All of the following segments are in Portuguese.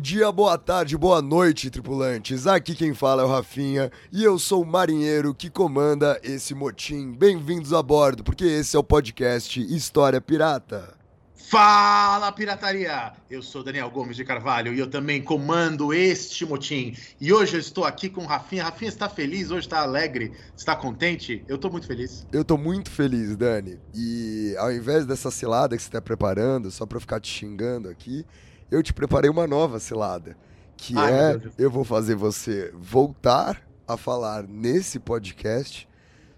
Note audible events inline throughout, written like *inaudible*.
Dia, boa tarde, boa noite, tripulantes. Aqui quem fala é o Rafinha e eu sou o marinheiro que comanda esse motim. Bem-vindos a bordo, porque esse é o podcast História Pirata. Fala, pirataria! Eu sou Daniel Gomes de Carvalho e eu também comando este motim. E hoje eu estou aqui com o Rafinha. Rafinha está feliz, hoje está alegre, está contente? Eu estou muito feliz. Eu estou muito feliz, Dani. E ao invés dessa cilada que você está preparando, só para ficar te xingando aqui, eu te preparei uma nova cilada, que Ai, é eu vou fazer você voltar a falar nesse podcast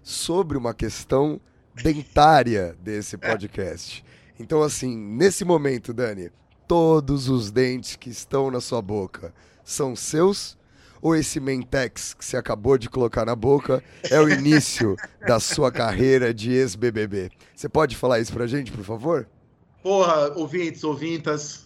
sobre uma questão dentária desse podcast. Então, assim, nesse momento, Dani, todos os dentes que estão na sua boca são seus? Ou esse Mentex que você acabou de colocar na boca é o início *laughs* da sua carreira de ex-BBB? Você pode falar isso pra gente, por favor? Porra, ouvintes, ouvintas,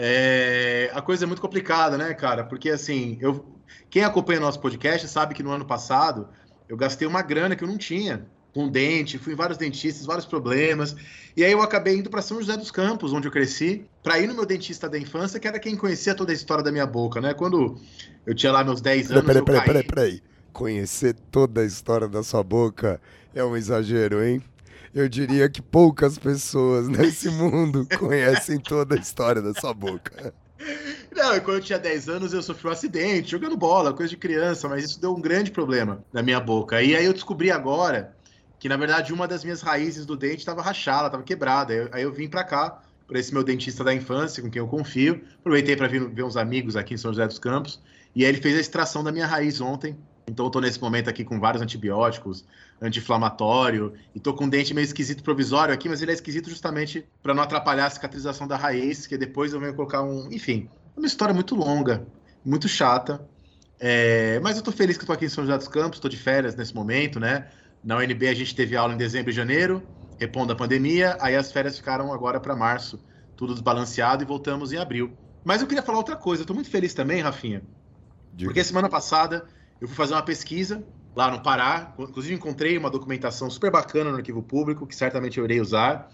é, a coisa é muito complicada, né, cara? Porque assim, eu, quem acompanha nosso podcast sabe que no ano passado eu gastei uma grana que eu não tinha com dente, fui em vários dentistas, vários problemas. E aí eu acabei indo para São José dos Campos, onde eu cresci, para ir no meu dentista da infância, que era quem conhecia toda a história da minha boca, né? Quando eu tinha lá meus 10 anos. Peraí, peraí, peraí, peraí. Conhecer toda a história da sua boca é um exagero, hein? Eu diria que poucas pessoas *laughs* nesse mundo conhecem toda a história da sua boca. Não, quando eu tinha 10 anos eu sofri um acidente, jogando bola, coisa de criança, mas isso deu um grande problema na minha boca. E aí eu descobri agora que, na verdade, uma das minhas raízes do dente estava rachada, estava quebrada. Aí eu vim para cá, para esse meu dentista da infância, com quem eu confio. Aproveitei para vir ver uns amigos aqui em São José dos Campos. E aí ele fez a extração da minha raiz ontem. Então eu tô nesse momento aqui com vários antibióticos, anti-inflamatório, e tô com um dente meio esquisito provisório aqui, mas ele é esquisito justamente para não atrapalhar a cicatrização da raiz, que depois eu venho colocar um. Enfim, é uma história muito longa, muito chata. É... Mas eu tô feliz que eu tô aqui em São José dos Campos, tô de férias nesse momento, né? Na UNB a gente teve aula em dezembro e janeiro, repondo a pandemia, aí as férias ficaram agora para março, tudo desbalanceado e voltamos em abril. Mas eu queria falar outra coisa, eu tô muito feliz também, Rafinha, Diga. porque semana passada eu fui fazer uma pesquisa lá no Pará, inclusive encontrei uma documentação super bacana no arquivo público, que certamente eu irei usar.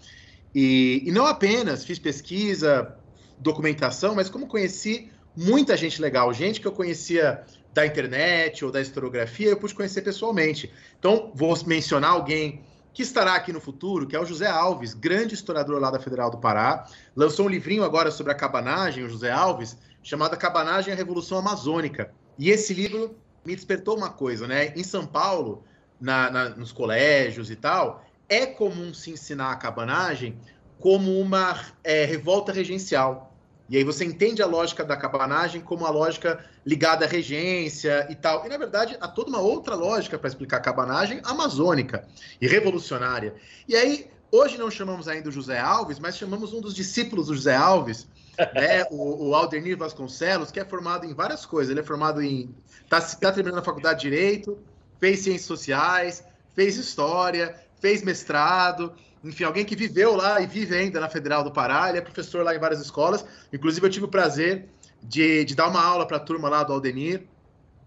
E, e não apenas fiz pesquisa, documentação, mas como conheci muita gente legal, gente que eu conhecia da internet ou da historiografia, eu pude conhecer pessoalmente. Então, vou mencionar alguém que estará aqui no futuro, que é o José Alves, grande historiador lá da Federal do Pará. Lançou um livrinho agora sobre a cabanagem, o José Alves, chamado Cabanagem e a Revolução Amazônica. E esse livro me despertou uma coisa, né? Em São Paulo, na, na, nos colégios e tal, é comum se ensinar a cabanagem como uma é, revolta regencial. E aí você entende a lógica da cabanagem como a lógica ligada à regência e tal. E, na verdade, há toda uma outra lógica para explicar a cabanagem amazônica e revolucionária. E aí, hoje não chamamos ainda o José Alves, mas chamamos um dos discípulos do José Alves, né, o, o Aldenir Vasconcelos, que é formado em várias coisas. Ele é formado em. Está tá terminando a faculdade de Direito, fez Ciências Sociais, fez História, fez mestrado. Enfim, alguém que viveu lá e vive ainda na Federal do Pará. Ele é professor lá em várias escolas. Inclusive, eu tive o prazer de, de dar uma aula para a turma lá do Aldenir,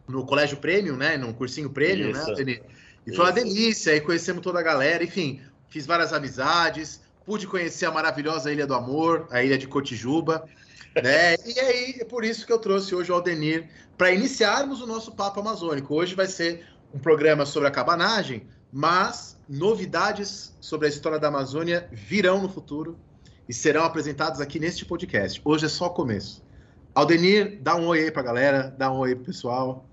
no Colégio Prêmio, né? Num cursinho Prêmio, né, Aldenir? E foi uma delícia. Aí conhecemos toda a galera. Enfim, fiz várias amizades pude conhecer a maravilhosa Ilha do Amor, a Ilha de Cotijuba. Né? E aí é por isso que eu trouxe hoje o Aldenir para iniciarmos o nosso papo amazônico. Hoje vai ser um programa sobre a cabanagem, mas novidades sobre a história da Amazônia virão no futuro e serão apresentadas aqui neste podcast. Hoje é só o começo. Aldenir, dá um oi aí para a galera, dá um oi pro pessoal.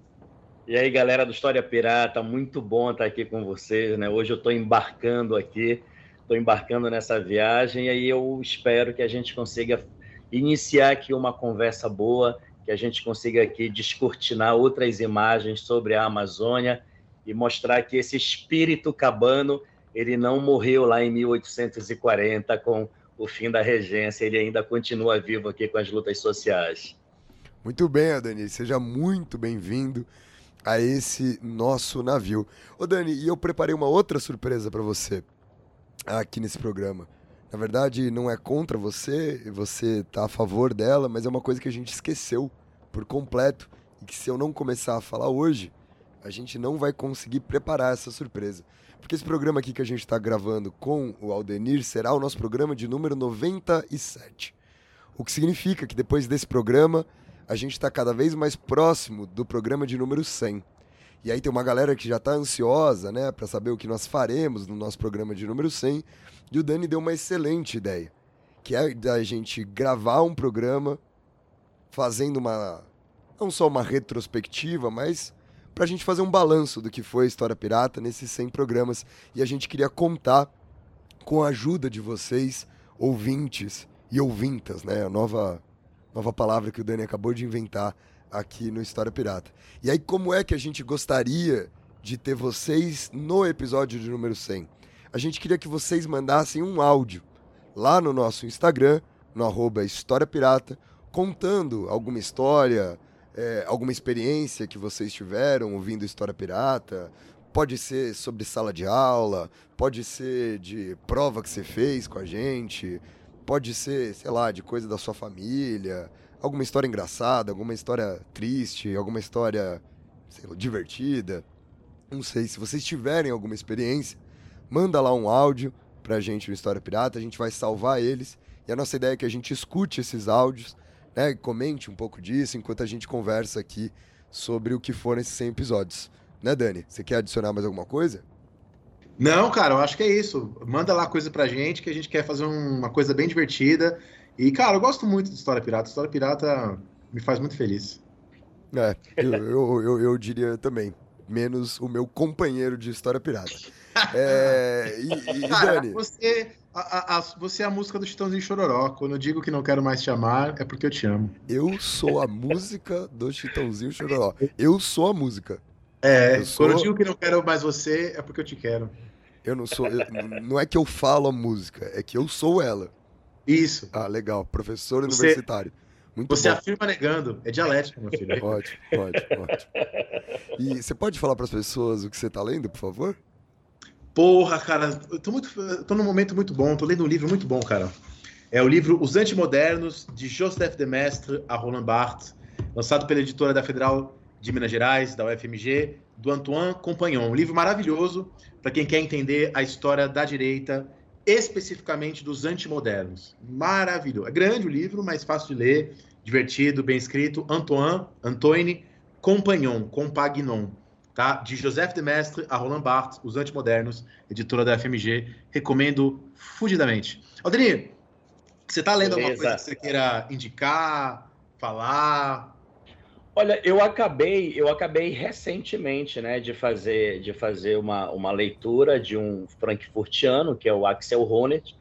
E aí, galera do História Pirata, muito bom estar aqui com vocês, né? Hoje eu estou embarcando aqui estou embarcando nessa viagem e aí eu espero que a gente consiga iniciar aqui uma conversa boa, que a gente consiga aqui descortinar outras imagens sobre a Amazônia e mostrar que esse espírito cabano ele não morreu lá em 1840 com o fim da regência, ele ainda continua vivo aqui com as lutas sociais. Muito bem, Adani, seja muito bem-vindo a esse nosso navio. Ô Dani, e eu preparei uma outra surpresa para você aqui nesse programa. Na verdade, não é contra você, você tá a favor dela, mas é uma coisa que a gente esqueceu por completo e que se eu não começar a falar hoje, a gente não vai conseguir preparar essa surpresa. Porque esse programa aqui que a gente está gravando com o Aldenir será o nosso programa de número 97. O que significa que depois desse programa, a gente está cada vez mais próximo do programa de número 100. E aí tem uma galera que já está ansiosa, né, para saber o que nós faremos no nosso programa de número 100. E o Dani deu uma excelente ideia, que é da gente gravar um programa fazendo uma não só uma retrospectiva, mas para a gente fazer um balanço do que foi a História Pirata nesses 100 programas. E a gente queria contar com a ajuda de vocês, ouvintes e ouvintas, né? A nova, nova palavra que o Dani acabou de inventar aqui no História Pirata. E aí, como é que a gente gostaria de ter vocês no episódio de número 100? A gente queria que vocês mandassem um áudio lá no nosso Instagram, no arroba História Pirata, contando alguma história, é, alguma experiência que vocês tiveram ouvindo História Pirata. Pode ser sobre sala de aula, pode ser de prova que você fez com a gente, pode ser, sei lá, de coisa da sua família, alguma história engraçada, alguma história triste, alguma história lá, divertida. Não sei, se vocês tiverem alguma experiência, manda lá um áudio pra gente no História Pirata, a gente vai salvar eles. E a nossa ideia é que a gente escute esses áudios né, comente um pouco disso enquanto a gente conversa aqui sobre o que foram esses 100 episódios. Né, Dani? Você quer adicionar mais alguma coisa? Não, cara, eu acho que é isso. Manda lá coisa pra gente, que a gente quer fazer uma coisa bem divertida. E, cara, eu gosto muito de História Pirata. História Pirata me faz muito feliz. É, eu, eu, eu, eu diria também. Menos o meu companheiro de História Pirata. É, e, e cara, Dani? Você, a, a, você é a música do Chitãozinho Chororó. Quando eu digo que não quero mais te amar, é porque eu te amo. Eu sou a música do Chitãozinho Chororó. Eu sou a música. É, eu sou... quando eu digo que não quero mais você, é porque eu te quero. Eu não sou. Eu, não é que eu falo a música, é que eu sou ela. Isso. Ah, legal. Professor você, universitário. Muito você bom. afirma negando. É dialético, meu filho. Pode, pode, pode. E você pode falar para as pessoas o que você está lendo, por favor? Porra, cara, eu tô, muito, eu tô num momento muito bom, tô lendo um livro muito bom, cara. É o livro Os Antimodernos, de Joseph de Mestre a Roland Barthes, lançado pela editora da Federal de Minas Gerais, da UFMG, do Antoine Compagnon. Um livro maravilhoso para quem quer entender a história da direita, especificamente dos antimodernos. Maravilhoso. É grande o livro, mas fácil de ler, divertido, bem escrito. Antoine, Antoine Compagnon, Compagnon tá? De Joseph de Mestre a Roland Barthes, Os Antimodernos, editora da FMG. Recomendo fugidamente. Aldrinho, você está lendo Beleza. alguma coisa que você queira indicar, falar? Olha, eu acabei, eu acabei recentemente, né, de fazer, de fazer uma, uma leitura de um frankfurtiano, que é o Axel Honneth,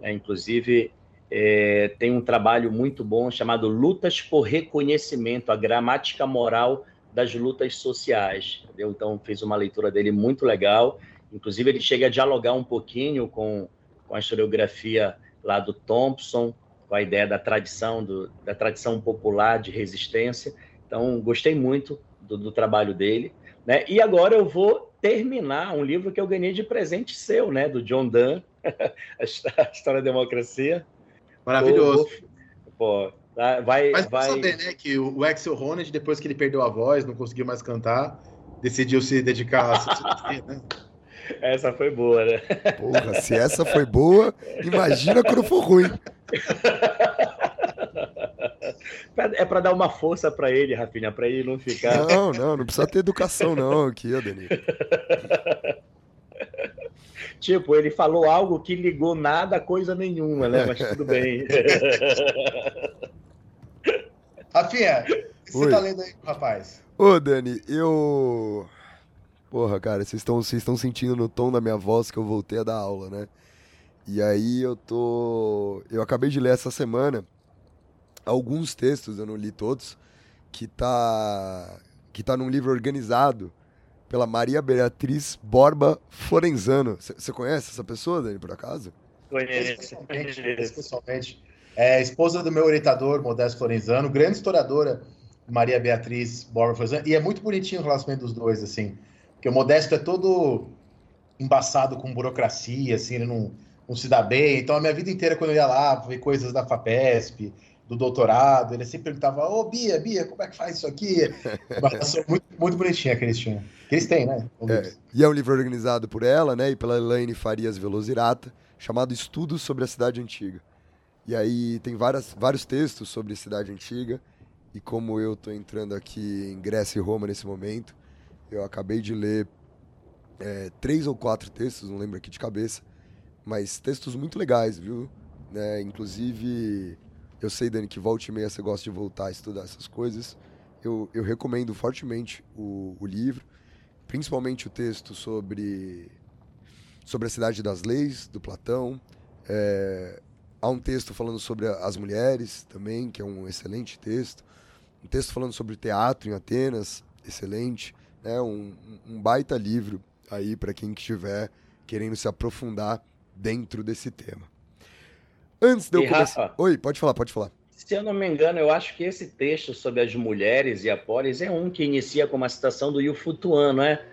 né, inclusive é, tem um trabalho muito bom chamado Lutas por Reconhecimento, a Gramática Moral das lutas sociais. Entendeu? Então, fiz uma leitura dele muito legal. Inclusive, ele chega a dialogar um pouquinho com, com a historiografia lá do Thompson, com a ideia da tradição, do, da tradição popular de resistência. Então, gostei muito do, do trabalho dele. Né? E agora eu vou terminar um livro que eu ganhei de presente seu, né? do John Donne, *laughs* A História da Democracia. Maravilhoso. Pô, Tá? Vai, Mas vai... saber, né, que o Axel Ronald, depois que ele perdeu a voz, não conseguiu mais cantar, decidiu se dedicar a né? *laughs* Essa foi boa, né? Porra, se essa foi boa, imagina quando for ruim. *laughs* É para dar uma força para ele, Rafinha, para ele não ficar. Não, não, não precisa ter educação, não, aqui, Adenir. *laughs* Tipo, ele falou algo que ligou nada a coisa nenhuma, né? Mas tudo bem. *laughs* Rafinha, o que você tá lendo aí, rapaz? Ô, Dani, eu. Porra, cara, vocês estão vocês estão sentindo no tom da minha voz que eu voltei a dar aula, né? E aí eu tô. Eu acabei de ler essa semana alguns textos, eu não li todos, que tá. que tá num livro organizado pela Maria Beatriz Borba Florenzano. Você conhece essa pessoa, Dani, por acaso? Conheço, pessoalmente. É esposa do meu orientador, Modesto Florenzano, grande historiadora, Maria Beatriz Borba Florenzano, e é muito bonitinho o relacionamento dos dois, assim, porque o Modesto é todo embaçado com burocracia, assim, ele não, não se dá bem, então a minha vida inteira, quando eu ia lá ver coisas da FAPESP, do doutorado, ele sempre perguntava, ô Bia, Bia, como é que faz isso aqui? *laughs* Muito, muito bonitinha que eles tinham. Que eles têm, né? É, e é um livro organizado por ela, né, e pela Elaine Farias Velozirata, chamado Estudos sobre a Cidade Antiga. E aí tem várias, vários textos sobre Cidade Antiga, e como eu estou entrando aqui em Grécia e Roma nesse momento, eu acabei de ler é, três ou quatro textos, não lembro aqui de cabeça, mas textos muito legais, viu? Né, inclusive eu sei, Dani, que volta e meia você gosta de voltar a estudar essas coisas. Eu, eu recomendo fortemente o, o livro, principalmente o texto sobre, sobre a cidade das leis, do Platão. É, há um texto falando sobre as mulheres também, que é um excelente texto. Um texto falando sobre teatro em Atenas, excelente. Né? Um, um baita livro aí para quem estiver querendo se aprofundar dentro desse tema. Antes de eu e começar. Rafa, Oi, pode falar, pode falar. Se eu não me engano, eu acho que esse texto sobre as mulheres e a polis é um que inicia com uma citação do Iufutuano, é?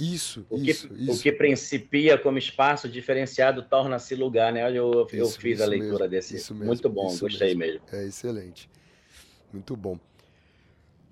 Isso, o isso, que, isso. O que principia como espaço diferenciado torna-se lugar, né? Eu, eu isso, fiz a leitura mesmo, desse. Isso mesmo, Muito bom, gostei mesmo. mesmo. É excelente. Muito bom.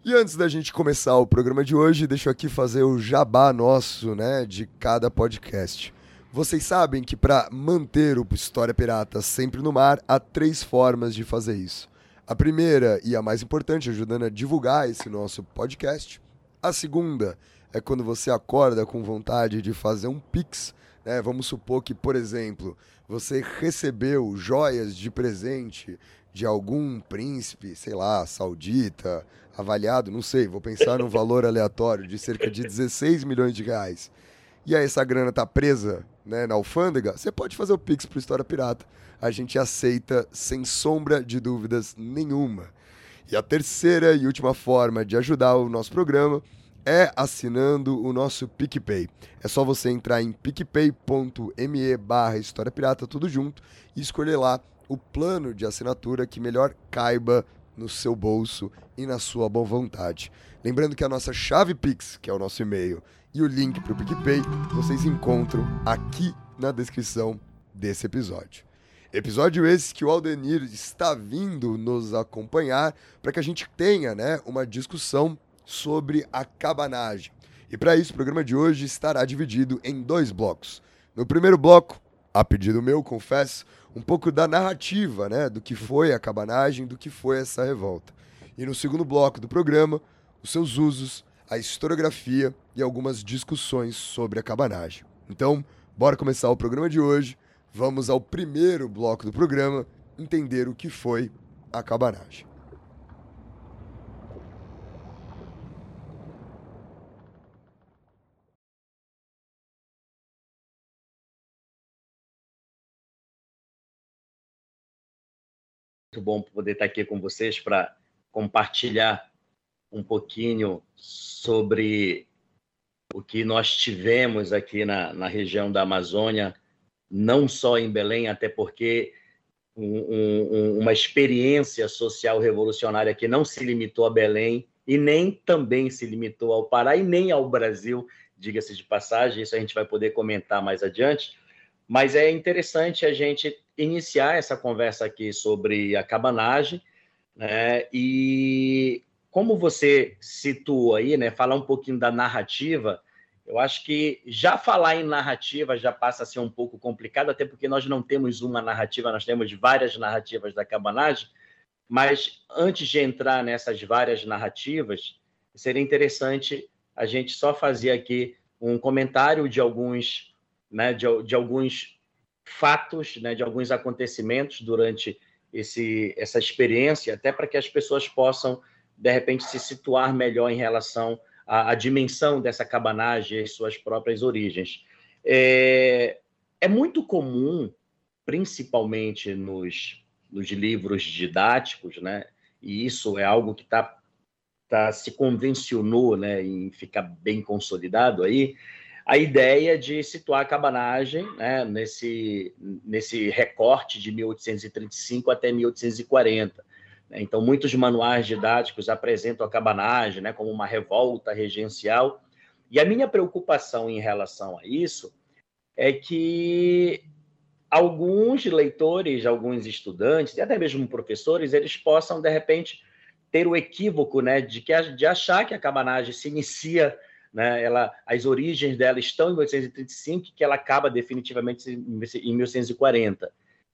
E antes da gente começar o programa de hoje, deixa eu aqui fazer o jabá nosso, né, de cada podcast. Vocês sabem que para manter o História Pirata sempre no mar, há três formas de fazer isso. A primeira e a mais importante, ajudando a divulgar esse nosso podcast. A segunda é quando você acorda com vontade de fazer um pix. Né? Vamos supor que, por exemplo, você recebeu joias de presente de algum príncipe, sei lá, saudita, avaliado, não sei, vou pensar num valor aleatório de cerca de 16 milhões de reais e aí essa grana tá presa né, na alfândega, você pode fazer o Pix pro História Pirata. A gente aceita sem sombra de dúvidas nenhuma. E a terceira e última forma de ajudar o nosso programa é assinando o nosso PicPay. É só você entrar em picpay.me barra História Pirata, tudo junto, e escolher lá o plano de assinatura que melhor caiba no seu bolso e na sua boa vontade. Lembrando que a nossa chave Pix, que é o nosso e-mail, e o link para o PicPay vocês encontram aqui na descrição desse episódio. Episódio esse que o Aldenir está vindo nos acompanhar para que a gente tenha né, uma discussão sobre a cabanagem. E para isso, o programa de hoje estará dividido em dois blocos. No primeiro bloco, a pedido meu, confesso, um pouco da narrativa né, do que foi a cabanagem, do que foi essa revolta. E no segundo bloco do programa, os seus usos, a historiografia e algumas discussões sobre a cabanagem. Então, bora começar o programa de hoje. Vamos ao primeiro bloco do programa, entender o que foi a cabanagem. Muito bom poder estar aqui com vocês para compartilhar um pouquinho sobre o que nós tivemos aqui na, na região da Amazônia, não só em Belém, até porque um, um, uma experiência social revolucionária que não se limitou a Belém e nem também se limitou ao Pará e nem ao Brasil, diga-se de passagem, isso a gente vai poder comentar mais adiante. Mas é interessante a gente iniciar essa conversa aqui sobre a cabanagem né, e como você situa aí, né, falar um pouquinho da narrativa, eu acho que já falar em narrativa já passa a ser um pouco complicado, até porque nós não temos uma narrativa, nós temos várias narrativas da cabanagem, mas antes de entrar nessas várias narrativas, seria interessante a gente só fazer aqui um comentário de alguns, né, de, de alguns fatos, né, de alguns acontecimentos durante esse, essa experiência, até para que as pessoas possam de repente, se situar melhor em relação à, à dimensão dessa cabanagem e suas próprias origens. É, é muito comum, principalmente nos, nos livros didáticos, né? e isso é algo que está tá, se convencionou né, em ficar bem consolidado aí, a ideia de situar a cabanagem né, nesse, nesse recorte de 1835 até 1840. Então, muitos manuais didáticos apresentam a cabanagem né, como uma revolta regencial. E a minha preocupação em relação a isso é que alguns leitores, alguns estudantes, e até mesmo professores, eles possam, de repente, ter o equívoco né, de, que, de achar que a cabanagem se inicia, né, ela, as origens dela estão em 1835 e que ela acaba definitivamente em 1840.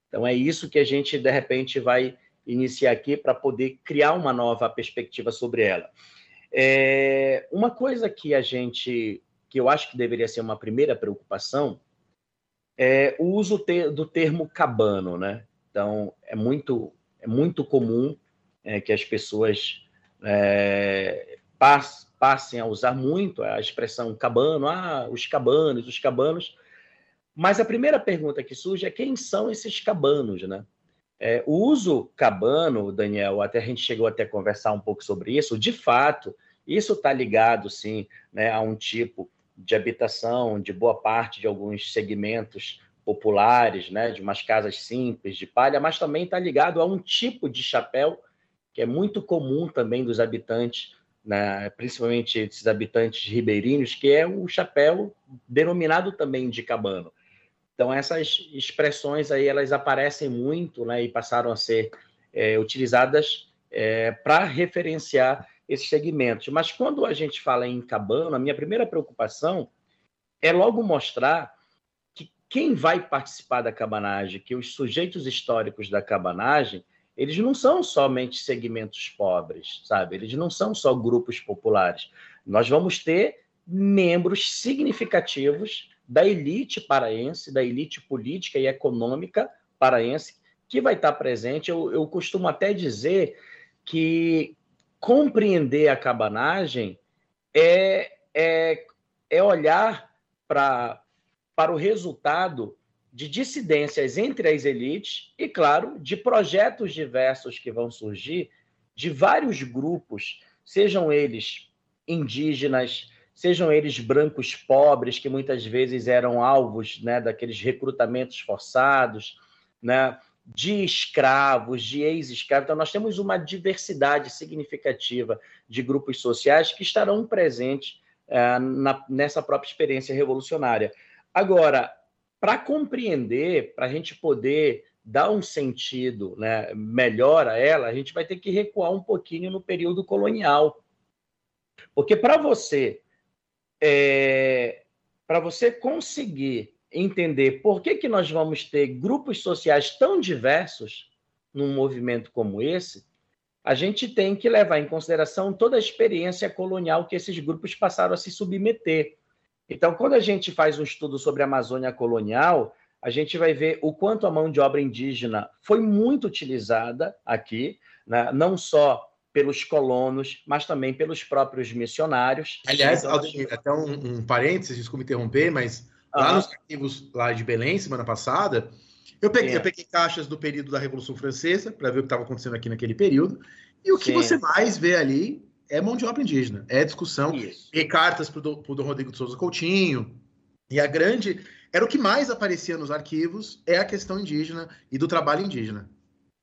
Então, é isso que a gente, de repente, vai iniciar aqui para poder criar uma nova perspectiva sobre ela. É, uma coisa que a gente, que eu acho que deveria ser uma primeira preocupação, é o uso do termo cabano, né? Então, é muito, é muito comum é, que as pessoas é, pass, passem a usar muito a expressão cabano, ah, os cabanos, os cabanos. Mas a primeira pergunta que surge é quem são esses cabanos, né? É, o uso cabano, Daniel, até a gente chegou até a conversar um pouco sobre isso, de fato, isso está ligado, sim, né, a um tipo de habitação de boa parte de alguns segmentos populares, né, de umas casas simples de palha, mas também está ligado a um tipo de chapéu que é muito comum também dos habitantes, né, principalmente esses habitantes ribeirinhos, que é o chapéu denominado também de cabano. Então essas expressões aí elas aparecem muito, né, e passaram a ser é, utilizadas é, para referenciar esses segmentos. Mas quando a gente fala em cabana, a minha primeira preocupação é logo mostrar que quem vai participar da cabanagem, que os sujeitos históricos da cabanagem, eles não são somente segmentos pobres, sabe? Eles não são só grupos populares. Nós vamos ter membros significativos da elite paraense, da elite política e econômica paraense, que vai estar presente. Eu, eu costumo até dizer que compreender a cabanagem é, é, é olhar para para o resultado de dissidências entre as elites e, claro, de projetos diversos que vão surgir de vários grupos, sejam eles indígenas, sejam eles brancos pobres, que muitas vezes eram alvos né, daqueles recrutamentos forçados, né, de escravos, de ex-escravos. Então, nós temos uma diversidade significativa de grupos sociais que estarão presentes é, na, nessa própria experiência revolucionária. Agora, para compreender, para a gente poder dar um sentido né, melhor a ela, a gente vai ter que recuar um pouquinho no período colonial. Porque para você, é, para você conseguir entender por que, que nós vamos ter grupos sociais tão diversos num movimento como esse, a gente tem que levar em consideração toda a experiência colonial que esses grupos passaram a se submeter. Então, quando a gente faz um estudo sobre a Amazônia colonial, a gente vai ver o quanto a mão de obra indígena foi muito utilizada aqui, né? não só pelos colonos, mas também pelos próprios missionários. Aliás, então, até um, um parênteses, desculpe interromper, mas Lá nos arquivos lá de Belém, semana passada, eu peguei, eu peguei caixas do período da Revolução Francesa para ver o que estava acontecendo aqui naquele período. E o que Sim. você mais vê ali é mão de obra indígena, é discussão. Isso. E cartas para o Dom Rodrigo de Souza Coutinho. E a grande. Era o que mais aparecia nos arquivos, é a questão indígena e do trabalho indígena.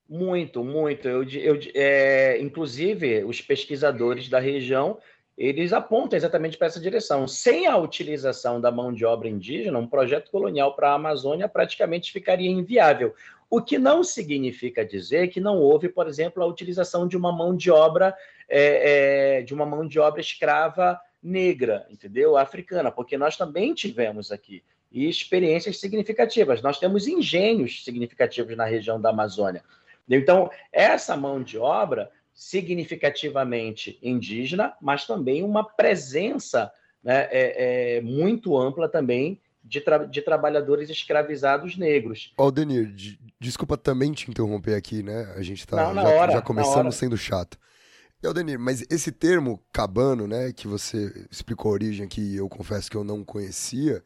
Muito, muito. Eu, eu, é, inclusive, os pesquisadores da região eles apontam exatamente para essa direção. Sem a utilização da mão de obra indígena, um projeto colonial para a Amazônia praticamente ficaria inviável. O que não significa dizer que não houve, por exemplo, a utilização de uma mão de obra é, é, de uma mão de obra escrava negra, entendeu? Africana, porque nós também tivemos aqui e experiências significativas. Nós temos engenhos significativos na região da Amazônia. Então, essa mão de obra significativamente indígena, mas também uma presença né, é, é, muito ampla também de, tra de, trabalhadores escravizados negros. Aldenir, desculpa também te interromper aqui, né? A gente está já, hora, já, começando sendo chato. Aldenir, mas esse termo cabano, né, que você explicou a origem que eu confesso que eu não conhecia,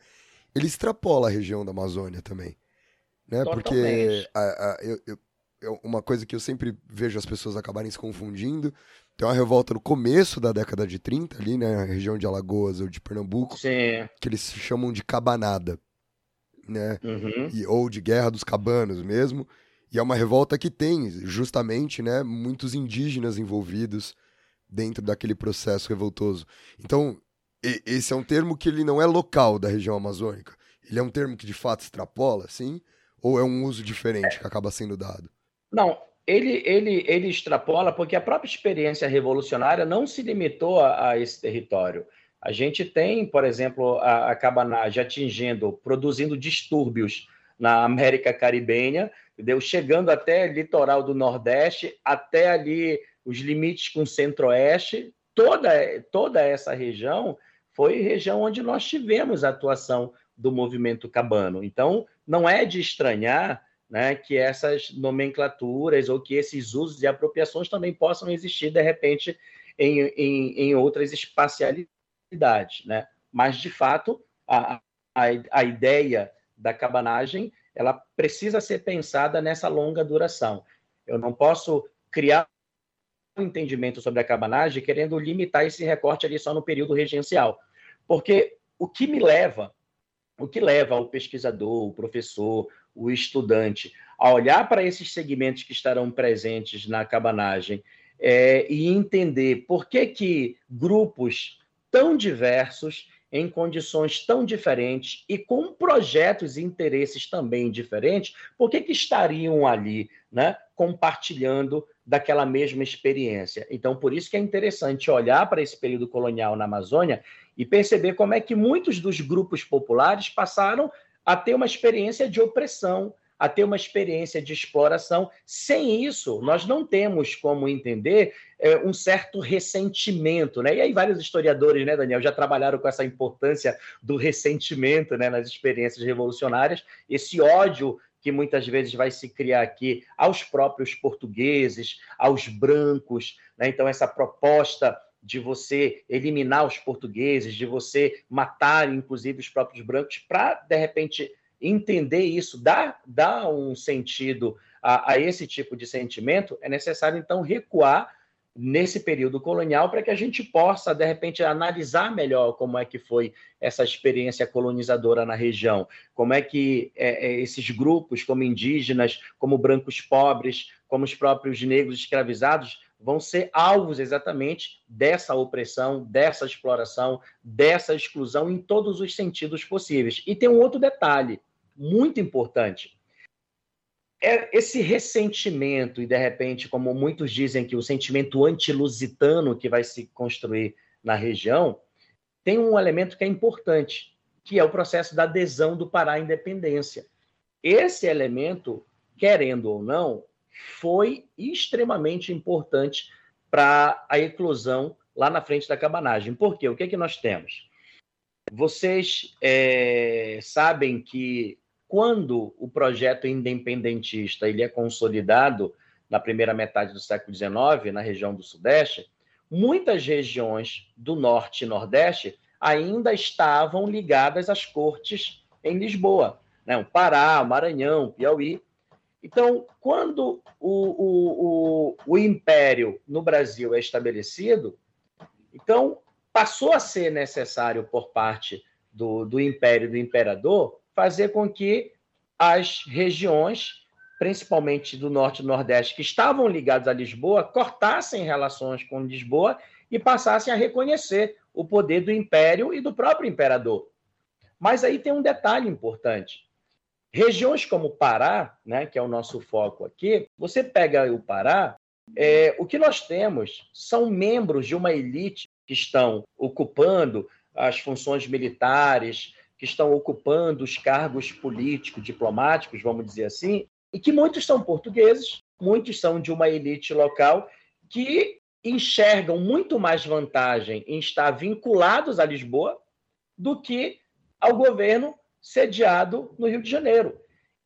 ele extrapola a região da Amazônia também, né? Totalmente. Porque a, a, eu, eu uma coisa que eu sempre vejo as pessoas acabarem se confundindo. Tem uma revolta no começo da década de 30, ali, né? Na região de Alagoas ou de Pernambuco. Sim. Que eles chamam de cabanada. Né? Uhum. E, ou de guerra dos cabanos mesmo. E é uma revolta que tem, justamente, né, muitos indígenas envolvidos dentro daquele processo revoltoso. Então, esse é um termo que ele não é local da região amazônica. Ele é um termo que de fato extrapola, sim? Ou é um uso diferente que acaba sendo dado? Não, ele, ele, ele extrapola porque a própria experiência revolucionária não se limitou a, a esse território. A gente tem, por exemplo, a, a cabanagem atingindo, produzindo distúrbios na América Caribenha, entendeu? chegando até litoral do Nordeste, até ali os limites com o Centro-Oeste, toda, toda essa região foi região onde nós tivemos a atuação do movimento cabano. Então, não é de estranhar né, que essas nomenclaturas ou que esses usos e apropriações também possam existir, de repente, em, em, em outras espacialidades. Né? Mas, de fato, a, a, a ideia da cabanagem ela precisa ser pensada nessa longa duração. Eu não posso criar um entendimento sobre a cabanagem querendo limitar esse recorte ali só no período regencial. Porque o que me leva, o que leva o pesquisador, o professor, o estudante a olhar para esses segmentos que estarão presentes na cabanagem é, e entender por que, que grupos tão diversos em condições tão diferentes e com projetos e interesses também diferentes, por que, que estariam ali, né, compartilhando daquela mesma experiência? Então, por isso que é interessante olhar para esse período colonial na Amazônia e perceber como é que muitos dos grupos populares passaram a ter uma experiência de opressão, a ter uma experiência de exploração. Sem isso, nós não temos como entender é, um certo ressentimento, né? E aí vários historiadores, né, Daniel, já trabalharam com essa importância do ressentimento, né, nas experiências revolucionárias, esse ódio que muitas vezes vai se criar aqui aos próprios portugueses, aos brancos, né? Então essa proposta de você eliminar os portugueses, de você matar, inclusive, os próprios brancos, para, de repente, entender isso, dar, dar um sentido a, a, esse tipo de sentimento, é necessário, então, recuar nesse período colonial para que a gente possa, de repente, analisar melhor como é que foi essa experiência colonizadora na região, como é que é, é, esses grupos, como indígenas, como brancos pobres, como os próprios negros escravizados, vão ser alvos exatamente dessa opressão, dessa exploração, dessa exclusão em todos os sentidos possíveis. E tem um outro detalhe muito importante. É esse ressentimento, e de repente, como muitos dizem que o sentimento antilusitano que vai se construir na região, tem um elemento que é importante, que é o processo da adesão do Pará à independência. Esse elemento, querendo ou não, foi extremamente importante para a eclosão lá na frente da cabanagem. Por quê? O que, é que nós temos? Vocês é, sabem que quando o projeto independentista ele é consolidado na primeira metade do século XIX, na região do Sudeste, muitas regiões do Norte e Nordeste ainda estavam ligadas às cortes em Lisboa. Né? O Pará, o Maranhão, o Piauí. Então, quando o, o, o, o império no Brasil é estabelecido, então passou a ser necessário por parte do, do império do imperador fazer com que as regiões, principalmente do norte e nordeste, que estavam ligadas a Lisboa, cortassem relações com Lisboa e passassem a reconhecer o poder do império e do próprio imperador. Mas aí tem um detalhe importante. Regiões como Pará, né, que é o nosso foco aqui, você pega o Pará, é, o que nós temos são membros de uma elite que estão ocupando as funções militares, que estão ocupando os cargos políticos, diplomáticos, vamos dizer assim, e que muitos são portugueses, muitos são de uma elite local que enxergam muito mais vantagem em estar vinculados a Lisboa do que ao governo sediado no Rio de Janeiro.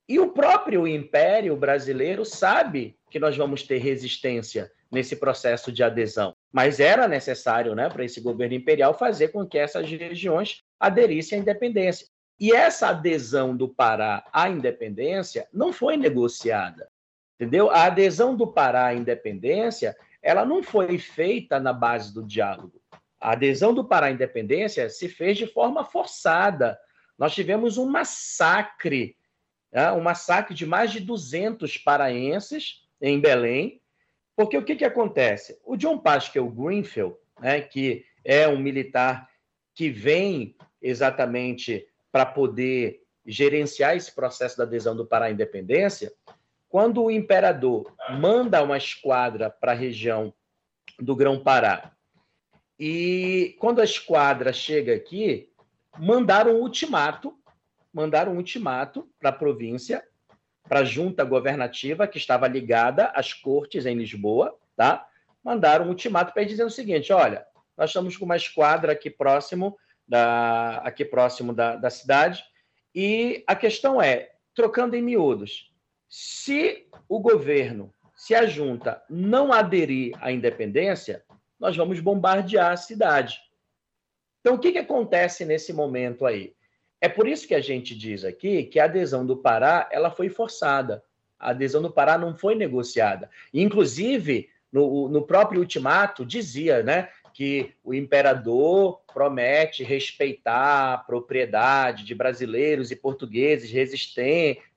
E o próprio Império brasileiro sabe que nós vamos ter resistência nesse processo de adesão. Mas era necessário, né, para esse governo imperial fazer com que essas regiões aderissem à independência. E essa adesão do Pará à independência não foi negociada. Entendeu? A adesão do Pará à independência, ela não foi feita na base do diálogo. A adesão do Pará à independência se fez de forma forçada. Nós tivemos um massacre, né? um massacre de mais de 200 paraenses em Belém, porque o que, que acontece? O John Pascal Greenfield, né, que é um militar que vem exatamente para poder gerenciar esse processo da adesão do Pará à independência, quando o imperador manda uma esquadra para a região do Grão-Pará, e quando a esquadra chega aqui, mandaram um ultimato, mandaram um ultimato para a província, para a junta governativa que estava ligada às cortes em Lisboa, tá? Mandaram um ultimato para dizer o seguinte: olha, nós estamos com uma esquadra aqui próximo da, aqui próximo da, da cidade, e a questão é, trocando em miúdos, se o governo, se a junta não aderir à independência, nós vamos bombardear a cidade. Então, o que, que acontece nesse momento aí? É por isso que a gente diz aqui que a adesão do Pará ela foi forçada. A adesão do Pará não foi negociada. Inclusive, no, no próprio ultimato, dizia né, que o imperador promete respeitar a propriedade de brasileiros e portugueses